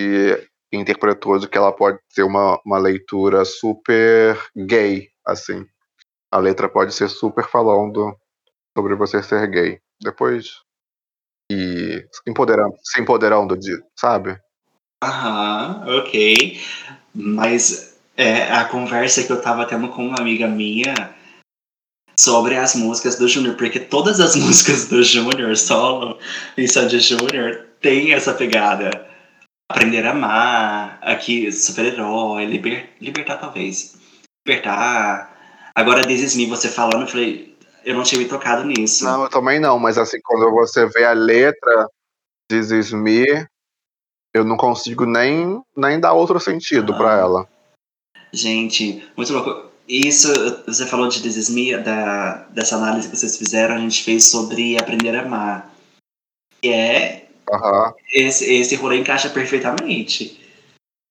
interpretou de que ela pode ser uma, uma leitura super gay, assim. A letra pode ser super falando sobre você ser gay. Depois. E empoderando, se empoderando de, sabe? Aham, ok. Mas é, a conversa que eu tava tendo com uma amiga minha sobre as músicas do Júnior, porque todas as (laughs) músicas do Júnior, solo e Sandy Júnior, tem essa pegada. Aprender a amar, aqui, super-herói, liber, libertar talvez. Libertar. Agora, Me, você falando, eu falei, eu não tinha me tocado nisso. Não, eu também não, mas assim, quando você vê a letra Me, eu não consigo nem, nem dar outro sentido ah. para ela. Gente, muito louco. Isso, você falou de Me, da, dessa análise que vocês fizeram, a gente fez sobre Aprender a Amar. E é. Uhum. Esse, esse rolê encaixa perfeitamente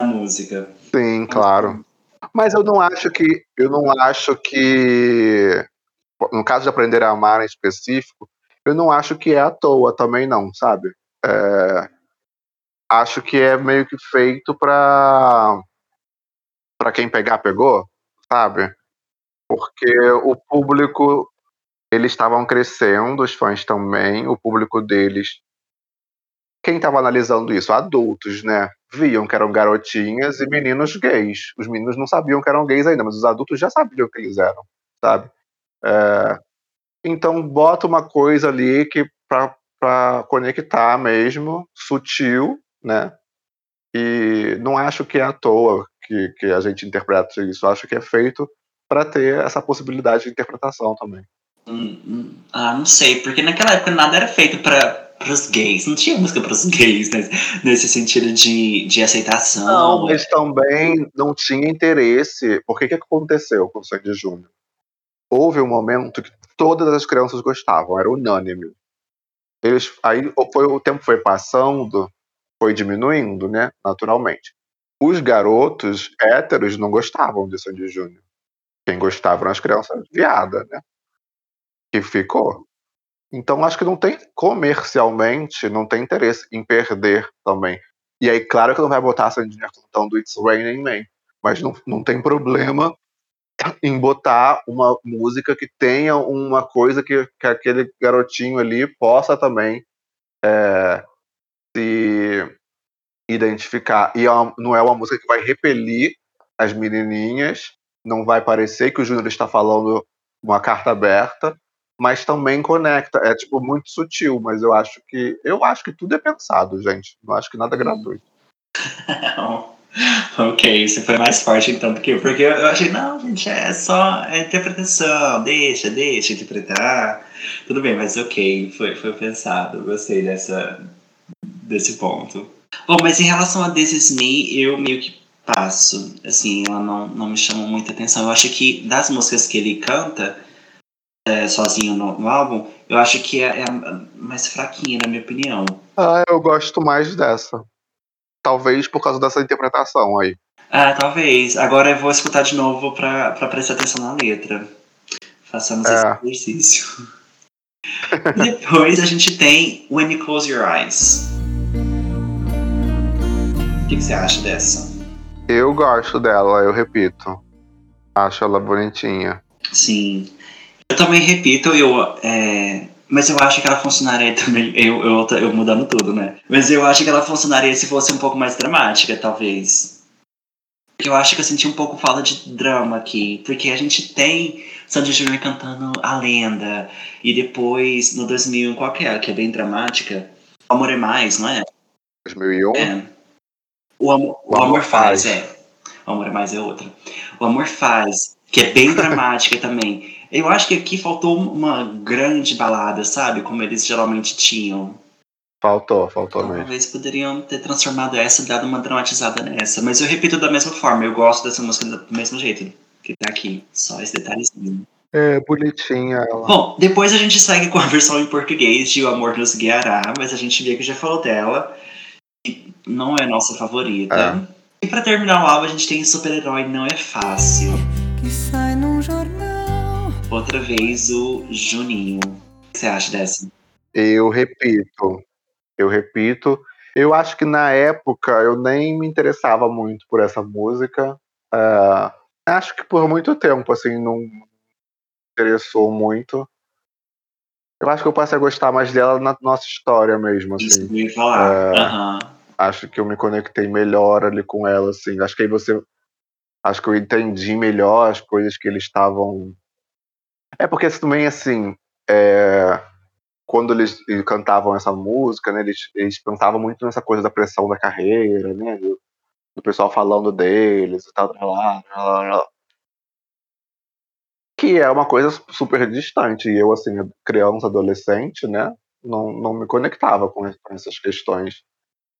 na música. Sim, claro. Mas eu não acho que. Eu não acho que. No caso de Aprender a Amar em específico, eu não acho que é à toa também, não, sabe? É, acho que é meio que feito para para quem pegar pegou, sabe? Porque o público eles estavam crescendo, os fãs também, o público deles. Quem estava analisando isso? Adultos, né? Viam que eram garotinhas e meninos gays. Os meninos não sabiam que eram gays ainda, mas os adultos já sabiam que eles eram, sabe? É... Então bota uma coisa ali que para conectar mesmo, sutil, né? E não acho que é à toa que, que a gente interpreta isso, acho que é feito para ter essa possibilidade de interpretação também. Hum, hum. Ah, não sei, porque naquela época nada era feito para os gays, não tinha música para os gays né? nesse sentido de, de aceitação. Não, mas também não tinha interesse. Por que que aconteceu com o Sandy Júnior? Houve um momento que todas as crianças gostavam, era unânime. Eles, aí foi, o tempo foi passando, foi diminuindo, né, naturalmente. Os garotos héteros não gostavam de Sandy Júnior. Quem gostava eram as crianças viadas, né? Que ficou. Então acho que não tem comercialmente, não tem interesse em perder também. E aí, claro que não vai botar a Júnior cantando It's Raining Man, mas não, não tem problema (clears throat) em botar uma música que tenha uma coisa que, que aquele garotinho ali possa também é, se identificar. E é não é uma música que vai repelir as menininhas, não vai parecer que o Júnior está falando uma carta aberta, mas também conecta. É tipo muito sutil, mas eu acho que eu acho que tudo é pensado, gente. Não acho que nada é gratuito. (laughs) ok, isso foi mais forte então do que eu, porque eu achei, não, gente, é só é interpretação, deixa, deixa interpretar. Tudo bem, mas ok, foi, foi pensado, gostei dessa, desse ponto. Bom, mas em relação a This Is Me, eu meio que passo. Assim, ela não, não me chama muita atenção. Eu acho que das músicas que ele canta é, sozinho no, no, álbum, eu acho que é, é, a mais fraquinha, na minha opinião. Ah, eu gosto mais dessa. Talvez por causa dessa interpretação aí. Ah, talvez. Agora eu vou escutar de novo pra, pra prestar atenção na letra. Façamos é. esse exercício. (laughs) Depois a gente tem When You Close Your Eyes. O que, que você acha dessa? Eu gosto dela, eu repito. Acho ela bonitinha. Sim. Eu também repito, eu, é, mas eu acho que ela funcionaria (laughs) também. Eu, eu, eu mudando tudo, né? Mas eu acho que ela funcionaria se fosse um pouco mais dramática, talvez. Eu acho que eu senti um pouco falta de drama aqui. Porque a gente tem Sandy Júnior cantando A Lenda. E depois, no 2001, qual que é? Que é bem dramática. O Amor é Mais, não é? 2001? É. O amor, o, o amor, faz, faz, é. O amor é mais é outra. O amor faz. que é bem (laughs) dramática também. Eu acho que aqui faltou uma grande balada, sabe? Como eles geralmente tinham. Faltou, faltou então, mesmo. Talvez poderiam ter transformado essa e dado uma dramatizada nessa. Mas eu repito da mesma forma, eu gosto dessa música do mesmo jeito que tá aqui. Só esse detalhezinho. É, bonitinha ela. Bom, depois a gente segue com a versão em português de O Amor Nos Guiará, mas a gente vê que já falou dela. E não é nossa favorita. É. E para terminar o álbum, a gente tem Super-Herói Não É Fácil. Que sai num jornal. Outra vez o Juninho. O que você acha dessa? Eu repito. Eu repito. Eu acho que na época eu nem me interessava muito por essa música. Uh, acho que por muito tempo, assim, não interessou muito. Eu acho que eu passei a gostar mais dela na nossa história mesmo, assim. Isso que eu ia falar. Uh, uhum acho que eu me conectei melhor ali com ela, assim. Acho que aí você. Acho que eu entendi melhor as coisas que eles estavam. É porque também, assim. É... Quando eles cantavam essa música, né, eles, eles pensavam muito nessa coisa da pressão da carreira, né? Do, do pessoal falando deles e tal, lá, lá, lá, que é uma coisa super distante. E eu, assim, criança, adolescente, né, não, não me conectava com, com essas questões.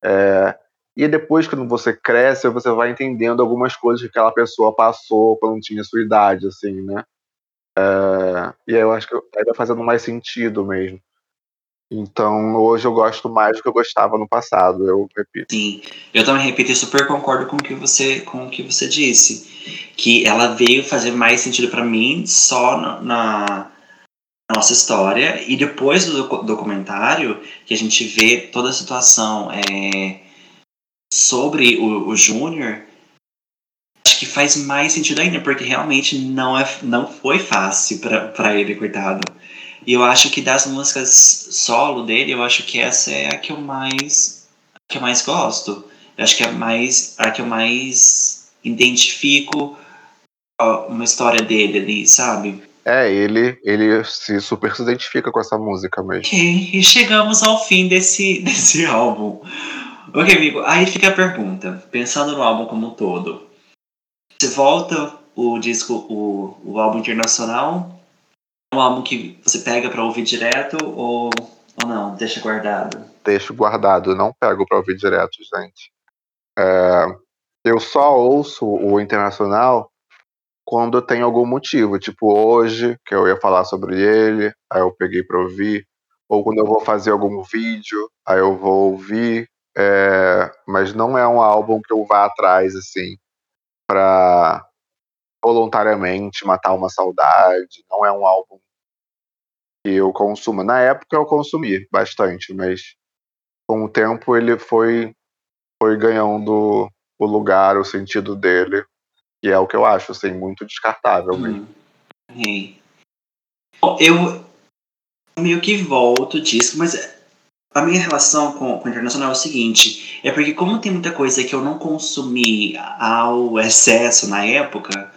É, e depois, quando você cresce, você vai entendendo algumas coisas que aquela pessoa passou quando tinha sua idade, assim, né? É, e aí eu acho que aí vai fazendo mais sentido mesmo. Então, hoje eu gosto mais do que eu gostava no passado, eu repito. Sim, eu também repito e super concordo com o que você, com o que você disse. Que ela veio fazer mais sentido para mim só na, nossa história e depois do documentário que a gente vê toda a situação é, sobre o, o Júnior acho que faz mais sentido ainda porque realmente não é não foi fácil para ele coitado e eu acho que das músicas solo dele eu acho que essa é a que eu mais a que eu mais gosto eu acho que é mais a que eu mais identifico uma história dele ali sabe é, ele, ele se super se identifica com essa música mesmo. Ok, e chegamos ao fim desse, (laughs) desse álbum. Ok, amigo, aí fica a pergunta. Pensando no álbum como um todo, você volta o disco, o, o álbum internacional? É um álbum que você pega para ouvir direto ou, ou não? Deixa guardado? Deixo guardado, não pego para ouvir direto, gente. É, eu só ouço o internacional quando tem algum motivo, tipo hoje, que eu ia falar sobre ele, aí eu peguei para ouvir, ou quando eu vou fazer algum vídeo, aí eu vou ouvir, é, mas não é um álbum que eu vá atrás, assim, para voluntariamente matar uma saudade, não é um álbum que eu consumo. Na época eu consumi bastante, mas com o tempo ele foi, foi ganhando o lugar, o sentido dele que é o que eu acho, assim, muito descartável mesmo. Hum. Eu meio que volto disso, mas a minha relação com, com o internacional é o seguinte: é porque, como tem muita coisa que eu não consumi ao excesso na época,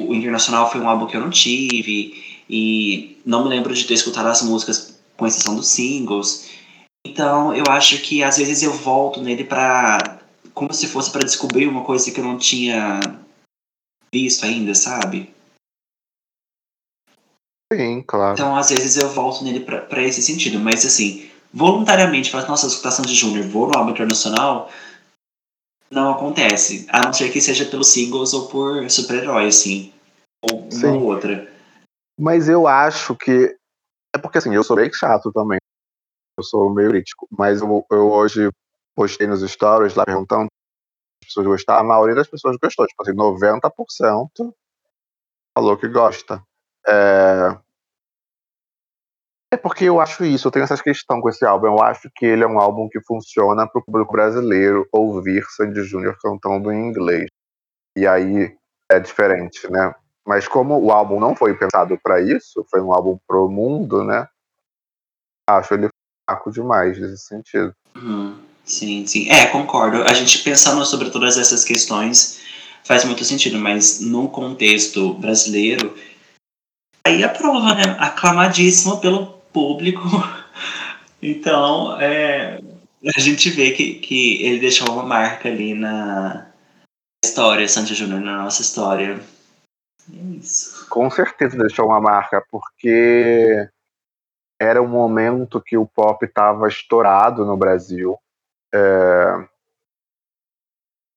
o internacional foi um álbum que eu não tive, e não me lembro de ter escutado as músicas, com exceção dos singles. Então, eu acho que às vezes eu volto nele para como se fosse para descobrir uma coisa que eu não tinha visto ainda, sabe? Sim, claro. Então, às vezes, eu volto nele para esse sentido. Mas, assim, voluntariamente, para nossa escutação de Júnior, vou no álbum internacional, não acontece. A não ser que seja pelos singles ou por super-herói, assim. Ou Sim. uma ou outra. Mas eu acho que. É porque, assim, eu sou bem chato também. Eu sou meio crítico. Mas eu, eu hoje postei nos stories lá perguntando pessoas gostaram, a maioria das pessoas gostou, tipo assim, 90% falou que gosta. É... é porque eu acho isso, eu tenho essa questão com esse álbum. Eu acho que ele é um álbum que funciona para o público brasileiro ouvir Sandy Júnior cantando em inglês. E aí é diferente, né? Mas como o álbum não foi pensado para isso, foi um álbum pro mundo, né? Acho ele fraco demais nesse sentido. Uhum. Sim, sim. É, concordo. A gente pensando sobre todas essas questões faz muito sentido, mas num contexto brasileiro, aí a prova, né? Aclamadíssimo pelo público. (laughs) Então, é, a gente vê que, que ele deixou uma marca ali na história, Santos Júnior, na nossa história. É isso. Com certeza deixou uma marca, porque era um momento que o pop estava estourado no Brasil. É...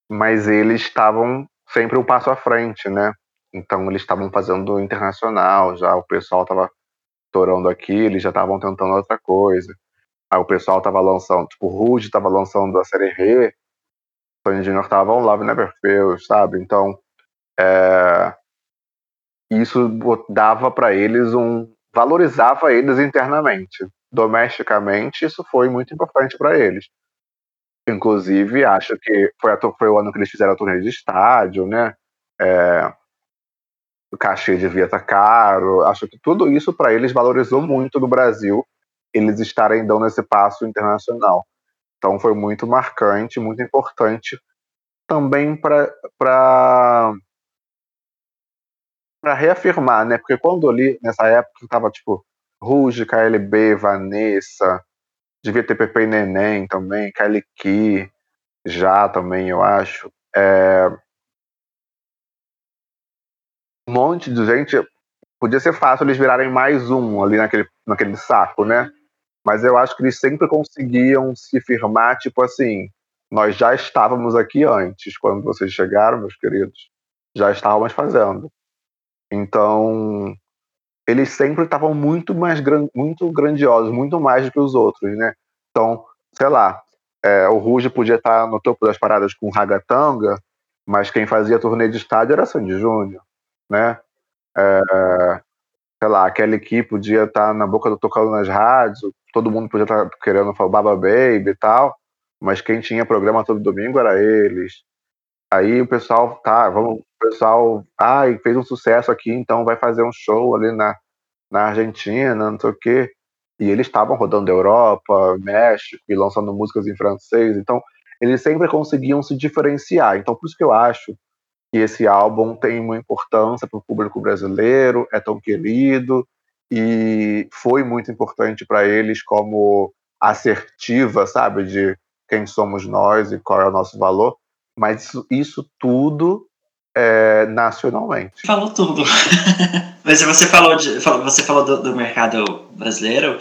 Mas eles estavam sempre um passo à frente, né? Então eles estavam fazendo internacional, já o pessoal estava estourando aqui, eles já estavam tentando outra coisa. Aí o pessoal estava lançando, tipo, o Rude estava lançando a série Rê, Tony Jr. estava on Love Never Fails, sabe? Então, é, isso dava para eles um valorizava eles internamente. Domesticamente, isso foi muito importante para eles. Inclusive, acho que foi, a, foi, o ano que eles fizeram a turnê de estádio, né? É, o cachê devia estar caro. Acho que tudo isso para eles valorizou muito no Brasil, eles estarem dando esse passo internacional. Então foi muito marcante, muito importante também para para reafirmar, né? Porque quando eu li nessa época tava tipo Ruge, KLB, Vanessa, devia ter Pepe e Neném também, Kylie Key, já também eu acho. É... Um monte de gente. Podia ser fácil eles virarem mais um ali naquele, naquele saco, né? Mas eu acho que eles sempre conseguiam se firmar, tipo assim, nós já estávamos aqui antes, quando vocês chegaram, meus queridos, já estávamos fazendo. Então, eles sempre estavam muito mais muito grandiosos, muito mais do que os outros, né? Então, sei lá, é, o Ruge podia estar no topo das paradas com Ragatanga, mas quem fazia turnê de estádio era Sandy Júnior, né? É, sei lá, aquela equipe podia estar na boca do tocando nas rádios, todo mundo podia estar querendo falar Baba Baby e tal, mas quem tinha programa todo domingo era eles. Aí o pessoal, tá, vamos, o pessoal, ai, fez um sucesso aqui, então vai fazer um show ali na, na Argentina, não sei o quê. E eles estavam rodando Europa, México e lançando músicas em francês, então eles sempre conseguiam se diferenciar. Então por isso que eu acho que esse álbum tem uma importância para o público brasileiro, é tão querido e foi muito importante para eles como assertiva, sabe, de quem somos nós e qual é o nosso valor mas isso, isso tudo é, nacionalmente. Falou tudo. (laughs) mas você falou, de, você falou do, do mercado brasileiro.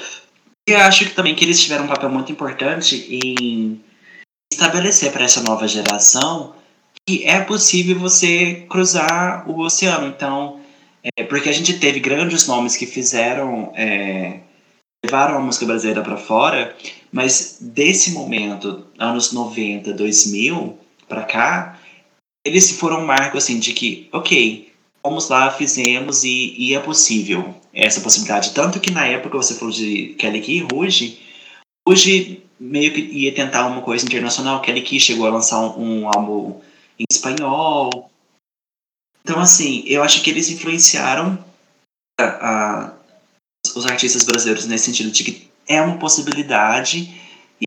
Eu acho que também que eles tiveram um papel muito importante em estabelecer para essa nova geração que é possível você cruzar o oceano. Então, é, porque a gente teve grandes nomes que fizeram, é, levaram a música brasileira para fora, mas desse momento, anos 90, 2000, para cá, eles foram um marco assim de que, ok, vamos lá, fizemos e, e, é possível essa possibilidade. Tanto que na época você falou de Kelly Key e Ruge, Ruge meio que ia tentar uma coisa internacional, Kelly Key chegou a lançar um, um álbum em espanhol. Então, assim, eu acho que eles influenciaram a, a, os artistas brasileiros nesse sentido de que é uma possibilidade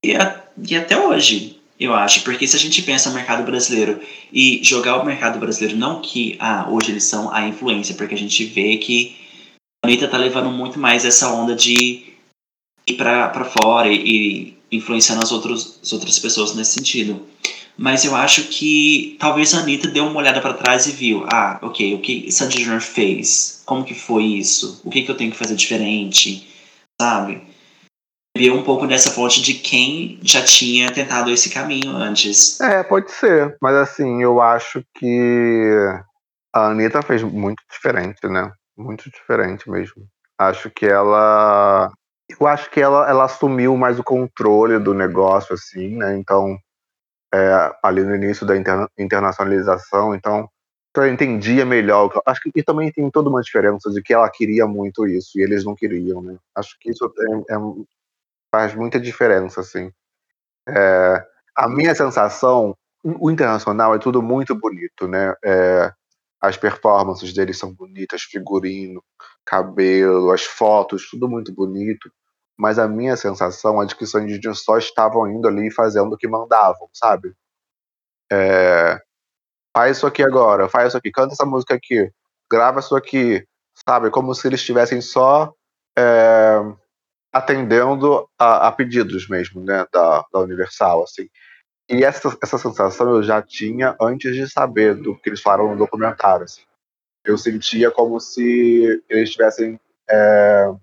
e, a, e até hoje eu acho, porque se a gente pensa no mercado brasileiro e jogar o mercado brasileiro, não que ah, hoje eles são a influência, porque a gente vê que a Anitta tá levando muito mais essa onda de ir para fora e, e influenciando as, outros, as outras pessoas nesse sentido. Mas eu acho que talvez a Anitta deu uma olhada para trás e viu, ah, ok, o que Sandy Júnior fez? Como que foi isso? O que, que eu tenho que fazer diferente? Sabe? bebeu um pouco dessa fonte de quem já tinha tentado esse caminho antes. É, pode ser. Mas assim, eu acho que a Anitta fez muito diferente, né? Muito diferente mesmo. Acho que ela. Eu acho que ela, ela assumiu mais o controle do negócio, assim, né? Então, é, ali no início da interna internacionalização, então eu entendia melhor. Acho que e também tem toda uma diferença de que ela queria muito isso e eles não queriam, né? Acho que isso é, é faz muita diferença, assim. É, a minha sensação, o internacional é tudo muito bonito, né? É, as performances deles são bonitas, figurino, cabelo, as fotos, tudo muito bonito. Mas a minha sensação é de que os Sandy só estavam indo ali fazendo o que mandavam, sabe? É, faz isso aqui agora, faz isso aqui, canta essa música aqui, grava isso aqui, sabe? Como se eles estivessem só é, atendendo a, a, pedidos mesmo, né, da, da Universal, assim. E essa, essa sensação eu já tinha antes de saber do que eles falaram no documentário, assim. eu sentia como se eles tivessem. É,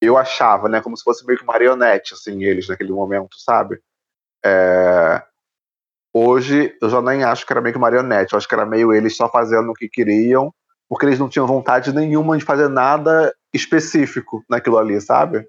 eu achava, né? Como se fosse meio que marionete, assim, eles naquele momento, sabe? É, hoje eu já nem acho que era meio que marionete, eu acho que era meio eles só fazendo o que queriam, porque eles não tinham vontade nenhuma de fazer nada específico naquilo ali, sabe?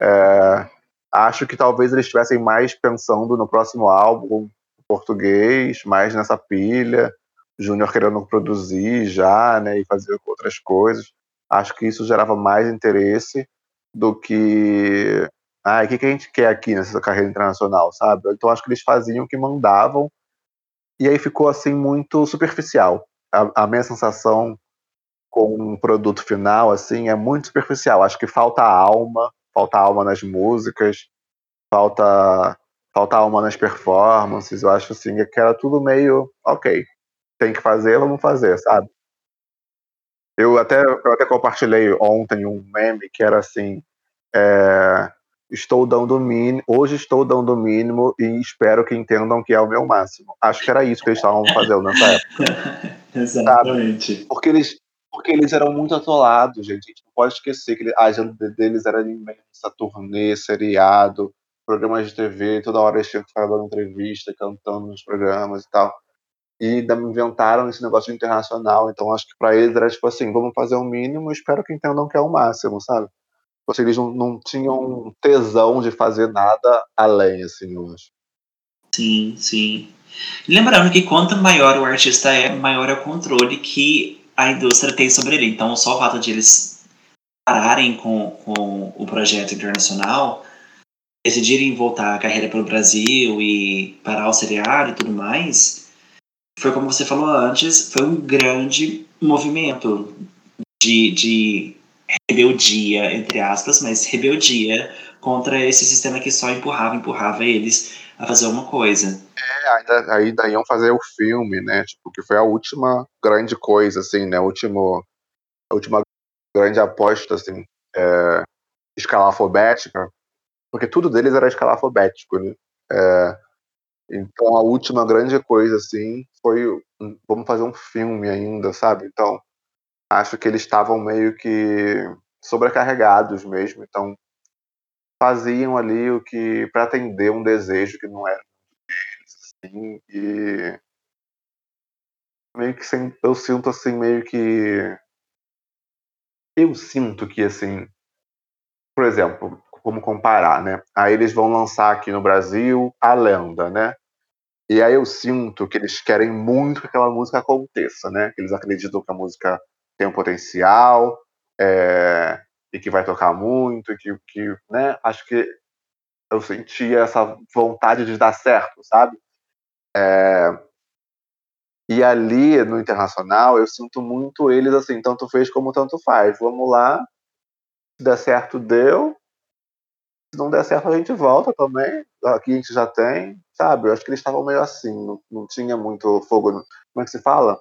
É, acho que talvez eles estivessem mais pensando no próximo álbum português, mais nessa pilha, Júnior querendo produzir já, né, e fazer outras coisas. Acho que isso gerava mais interesse do que ah, o que, que a gente quer aqui nessa carreira internacional, sabe? Então acho que eles faziam o que mandavam e aí ficou assim muito superficial. A, a minha sensação com um produto final assim é muito superficial. Acho que falta alma, falta alma nas músicas, falta falta alma nas performances. Eu acho assim que era tudo meio ok. Tem que fazer, vamos fazer, sabe? Eu até, eu até compartilhei ontem um meme que era assim: é, estou dando o mínimo, hoje estou dando o mínimo e espero que entendam que é o meu máximo. Acho que era isso que eles estavam fazendo nessa época. (laughs) Exatamente. Sabe? Porque eles, porque eles eram muito atolados, gente. A gente não pode esquecer que a agenda deles era imensa, turnê, seriado, programas de TV, toda hora eles tinham que ficar dando entrevista, cantando nos programas e tal e inventaram esse negócio internacional. Então acho que para eles era tipo assim, vamos fazer o mínimo e espero que entendam que é o máximo, sabe? Ou seja, eles não, não tinham tesão de fazer nada além, assim, eu acho. Sim, sim. Lembrando que quanto maior o artista é, maior é o controle que a indústria tem sobre ele. Então, só o fato de eles pararem com, com o projeto internacional, decidirem voltar a carreira pelo Brasil e parar o seriado e tudo mais, foi como você falou antes, foi um grande movimento de, de rebeldia, entre aspas, mas rebeldia contra esse sistema que só empurrava, empurrava eles a fazer uma coisa. É, ainda, ainda iam fazer o filme, né? Tipo, que foi a última grande coisa, assim, né? Último, a última grande aposta, assim, é, escala alfabética, porque tudo deles era escala alfabético, né? É, então a última grande coisa, assim, foi vamos fazer um filme ainda, sabe? Então acho que eles estavam meio que sobrecarregados mesmo, então faziam ali o que para atender um desejo que não era deles, assim, e meio que sem, eu sinto assim meio que eu sinto que assim, por exemplo, como comparar, né? Aí eles vão lançar aqui no Brasil a Lenda, né? E aí eu sinto que eles querem muito que aquela música aconteça, né? Eles acreditam que a música tem um potencial é, e que vai tocar muito, e que, que, né? Acho que eu sentia essa vontade de dar certo, sabe? É, e ali no internacional eu sinto muito eles assim, tanto fez como tanto faz. Vamos lá, se der certo, deu. Se não der certo, a gente volta também. Aqui a gente já tem, sabe? Eu acho que eles estavam meio assim, não, não tinha muito fogo. No, como é que se fala?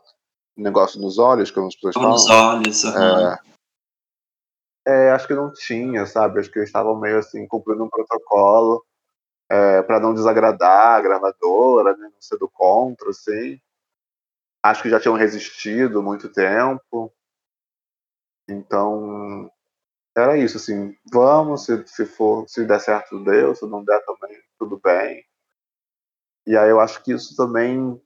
Negócio nos olhos, como as pessoas falam. Nos olhos, uhum. é, é, acho que não tinha, sabe? Acho que eles estavam meio assim, cumprindo um protocolo é, para não desagradar a gravadora, né? não ser do contra, assim. Acho que já tinham resistido muito tempo. Então, era isso, assim, vamos, se, se for, se der certo, deu, se não der também, tudo bem. E aí eu acho que isso também,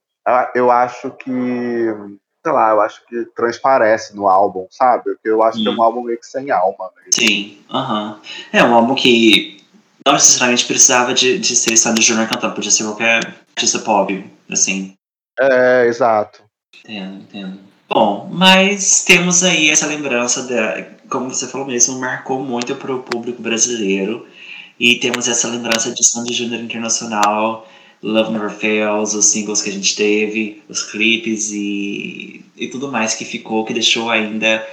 eu acho que, sei lá, eu acho que transparece no álbum, sabe? Porque eu acho que é um álbum meio que sem alma. Mesmo. Sim, aham. Uh -huh. É um álbum que não necessariamente precisava de, de ser Sandy Júnior cantando, podia ser qualquer artista pop, assim. É, exato. Entendo, entendo. Bom, mas temos aí essa lembrança da, como você falou mesmo, marcou muito para o público brasileiro. E temos essa lembrança de Sandy Júnior Internacional, Love Never Fails, os singles que a gente teve, os clipes e, e tudo mais que ficou, que deixou ainda,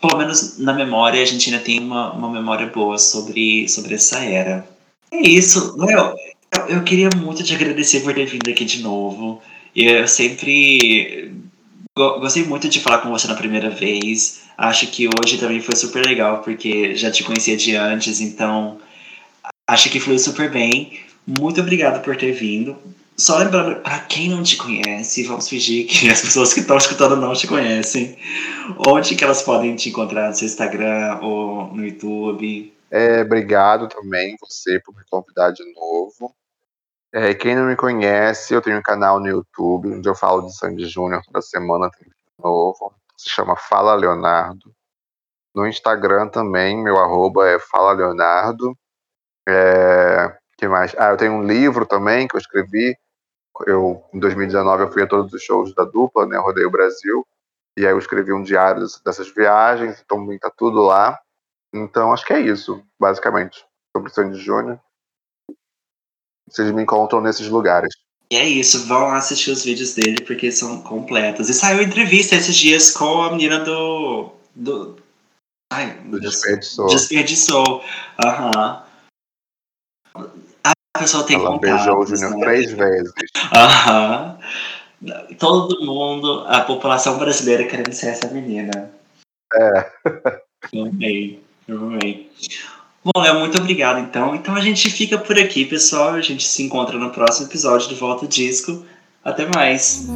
pelo menos na memória, a gente ainda tem uma, uma memória boa sobre, sobre essa era. É isso, Léo. Eu, eu queria muito te agradecer por ter vindo aqui de novo. Eu sempre gostei muito de falar com você na primeira vez. Acho que hoje também foi super legal, porque já te conhecia de antes, então acho que fluiu super bem. Muito obrigado por ter vindo. só lembrando, para quem não te conhece, vamos fingir que as pessoas que estão escutando não te conhecem. Onde que elas podem te encontrar no seu Instagram ou no YouTube? É, obrigado também você por me convidar de novo. É, quem não me conhece, eu tenho um canal no YouTube onde eu falo de Sandy Júnior toda semana, tem novo. Se chama Fala Leonardo. No Instagram também, meu arroba é Fala Leonardo. É, que mais? Ah, eu tenho um livro também que eu escrevi. Eu, em 2019, eu fui a todos os shows da dupla, né? Rodei o Brasil. E aí eu escrevi um diário dessas viagens, então tá tudo lá. Então acho que é isso, basicamente, sobre Sandy Júnior. Vocês me encontram nesses lugares. E é isso, vão lá assistir os vídeos dele porque são completos. E saiu entrevista esses dias com a menina do. do ai, do Desperdiçou. Desperdiçou. Aham. Uhum. A pessoa tem Ela beijou o Júnior né? três vezes. Aham. Uhum. Todo mundo, a população brasileira querendo ser essa menina. É. Eu amei, eu amei. Bom, Léo, muito obrigado então. Então a gente fica por aqui, pessoal. A gente se encontra no próximo episódio do Volta Disco. Até mais.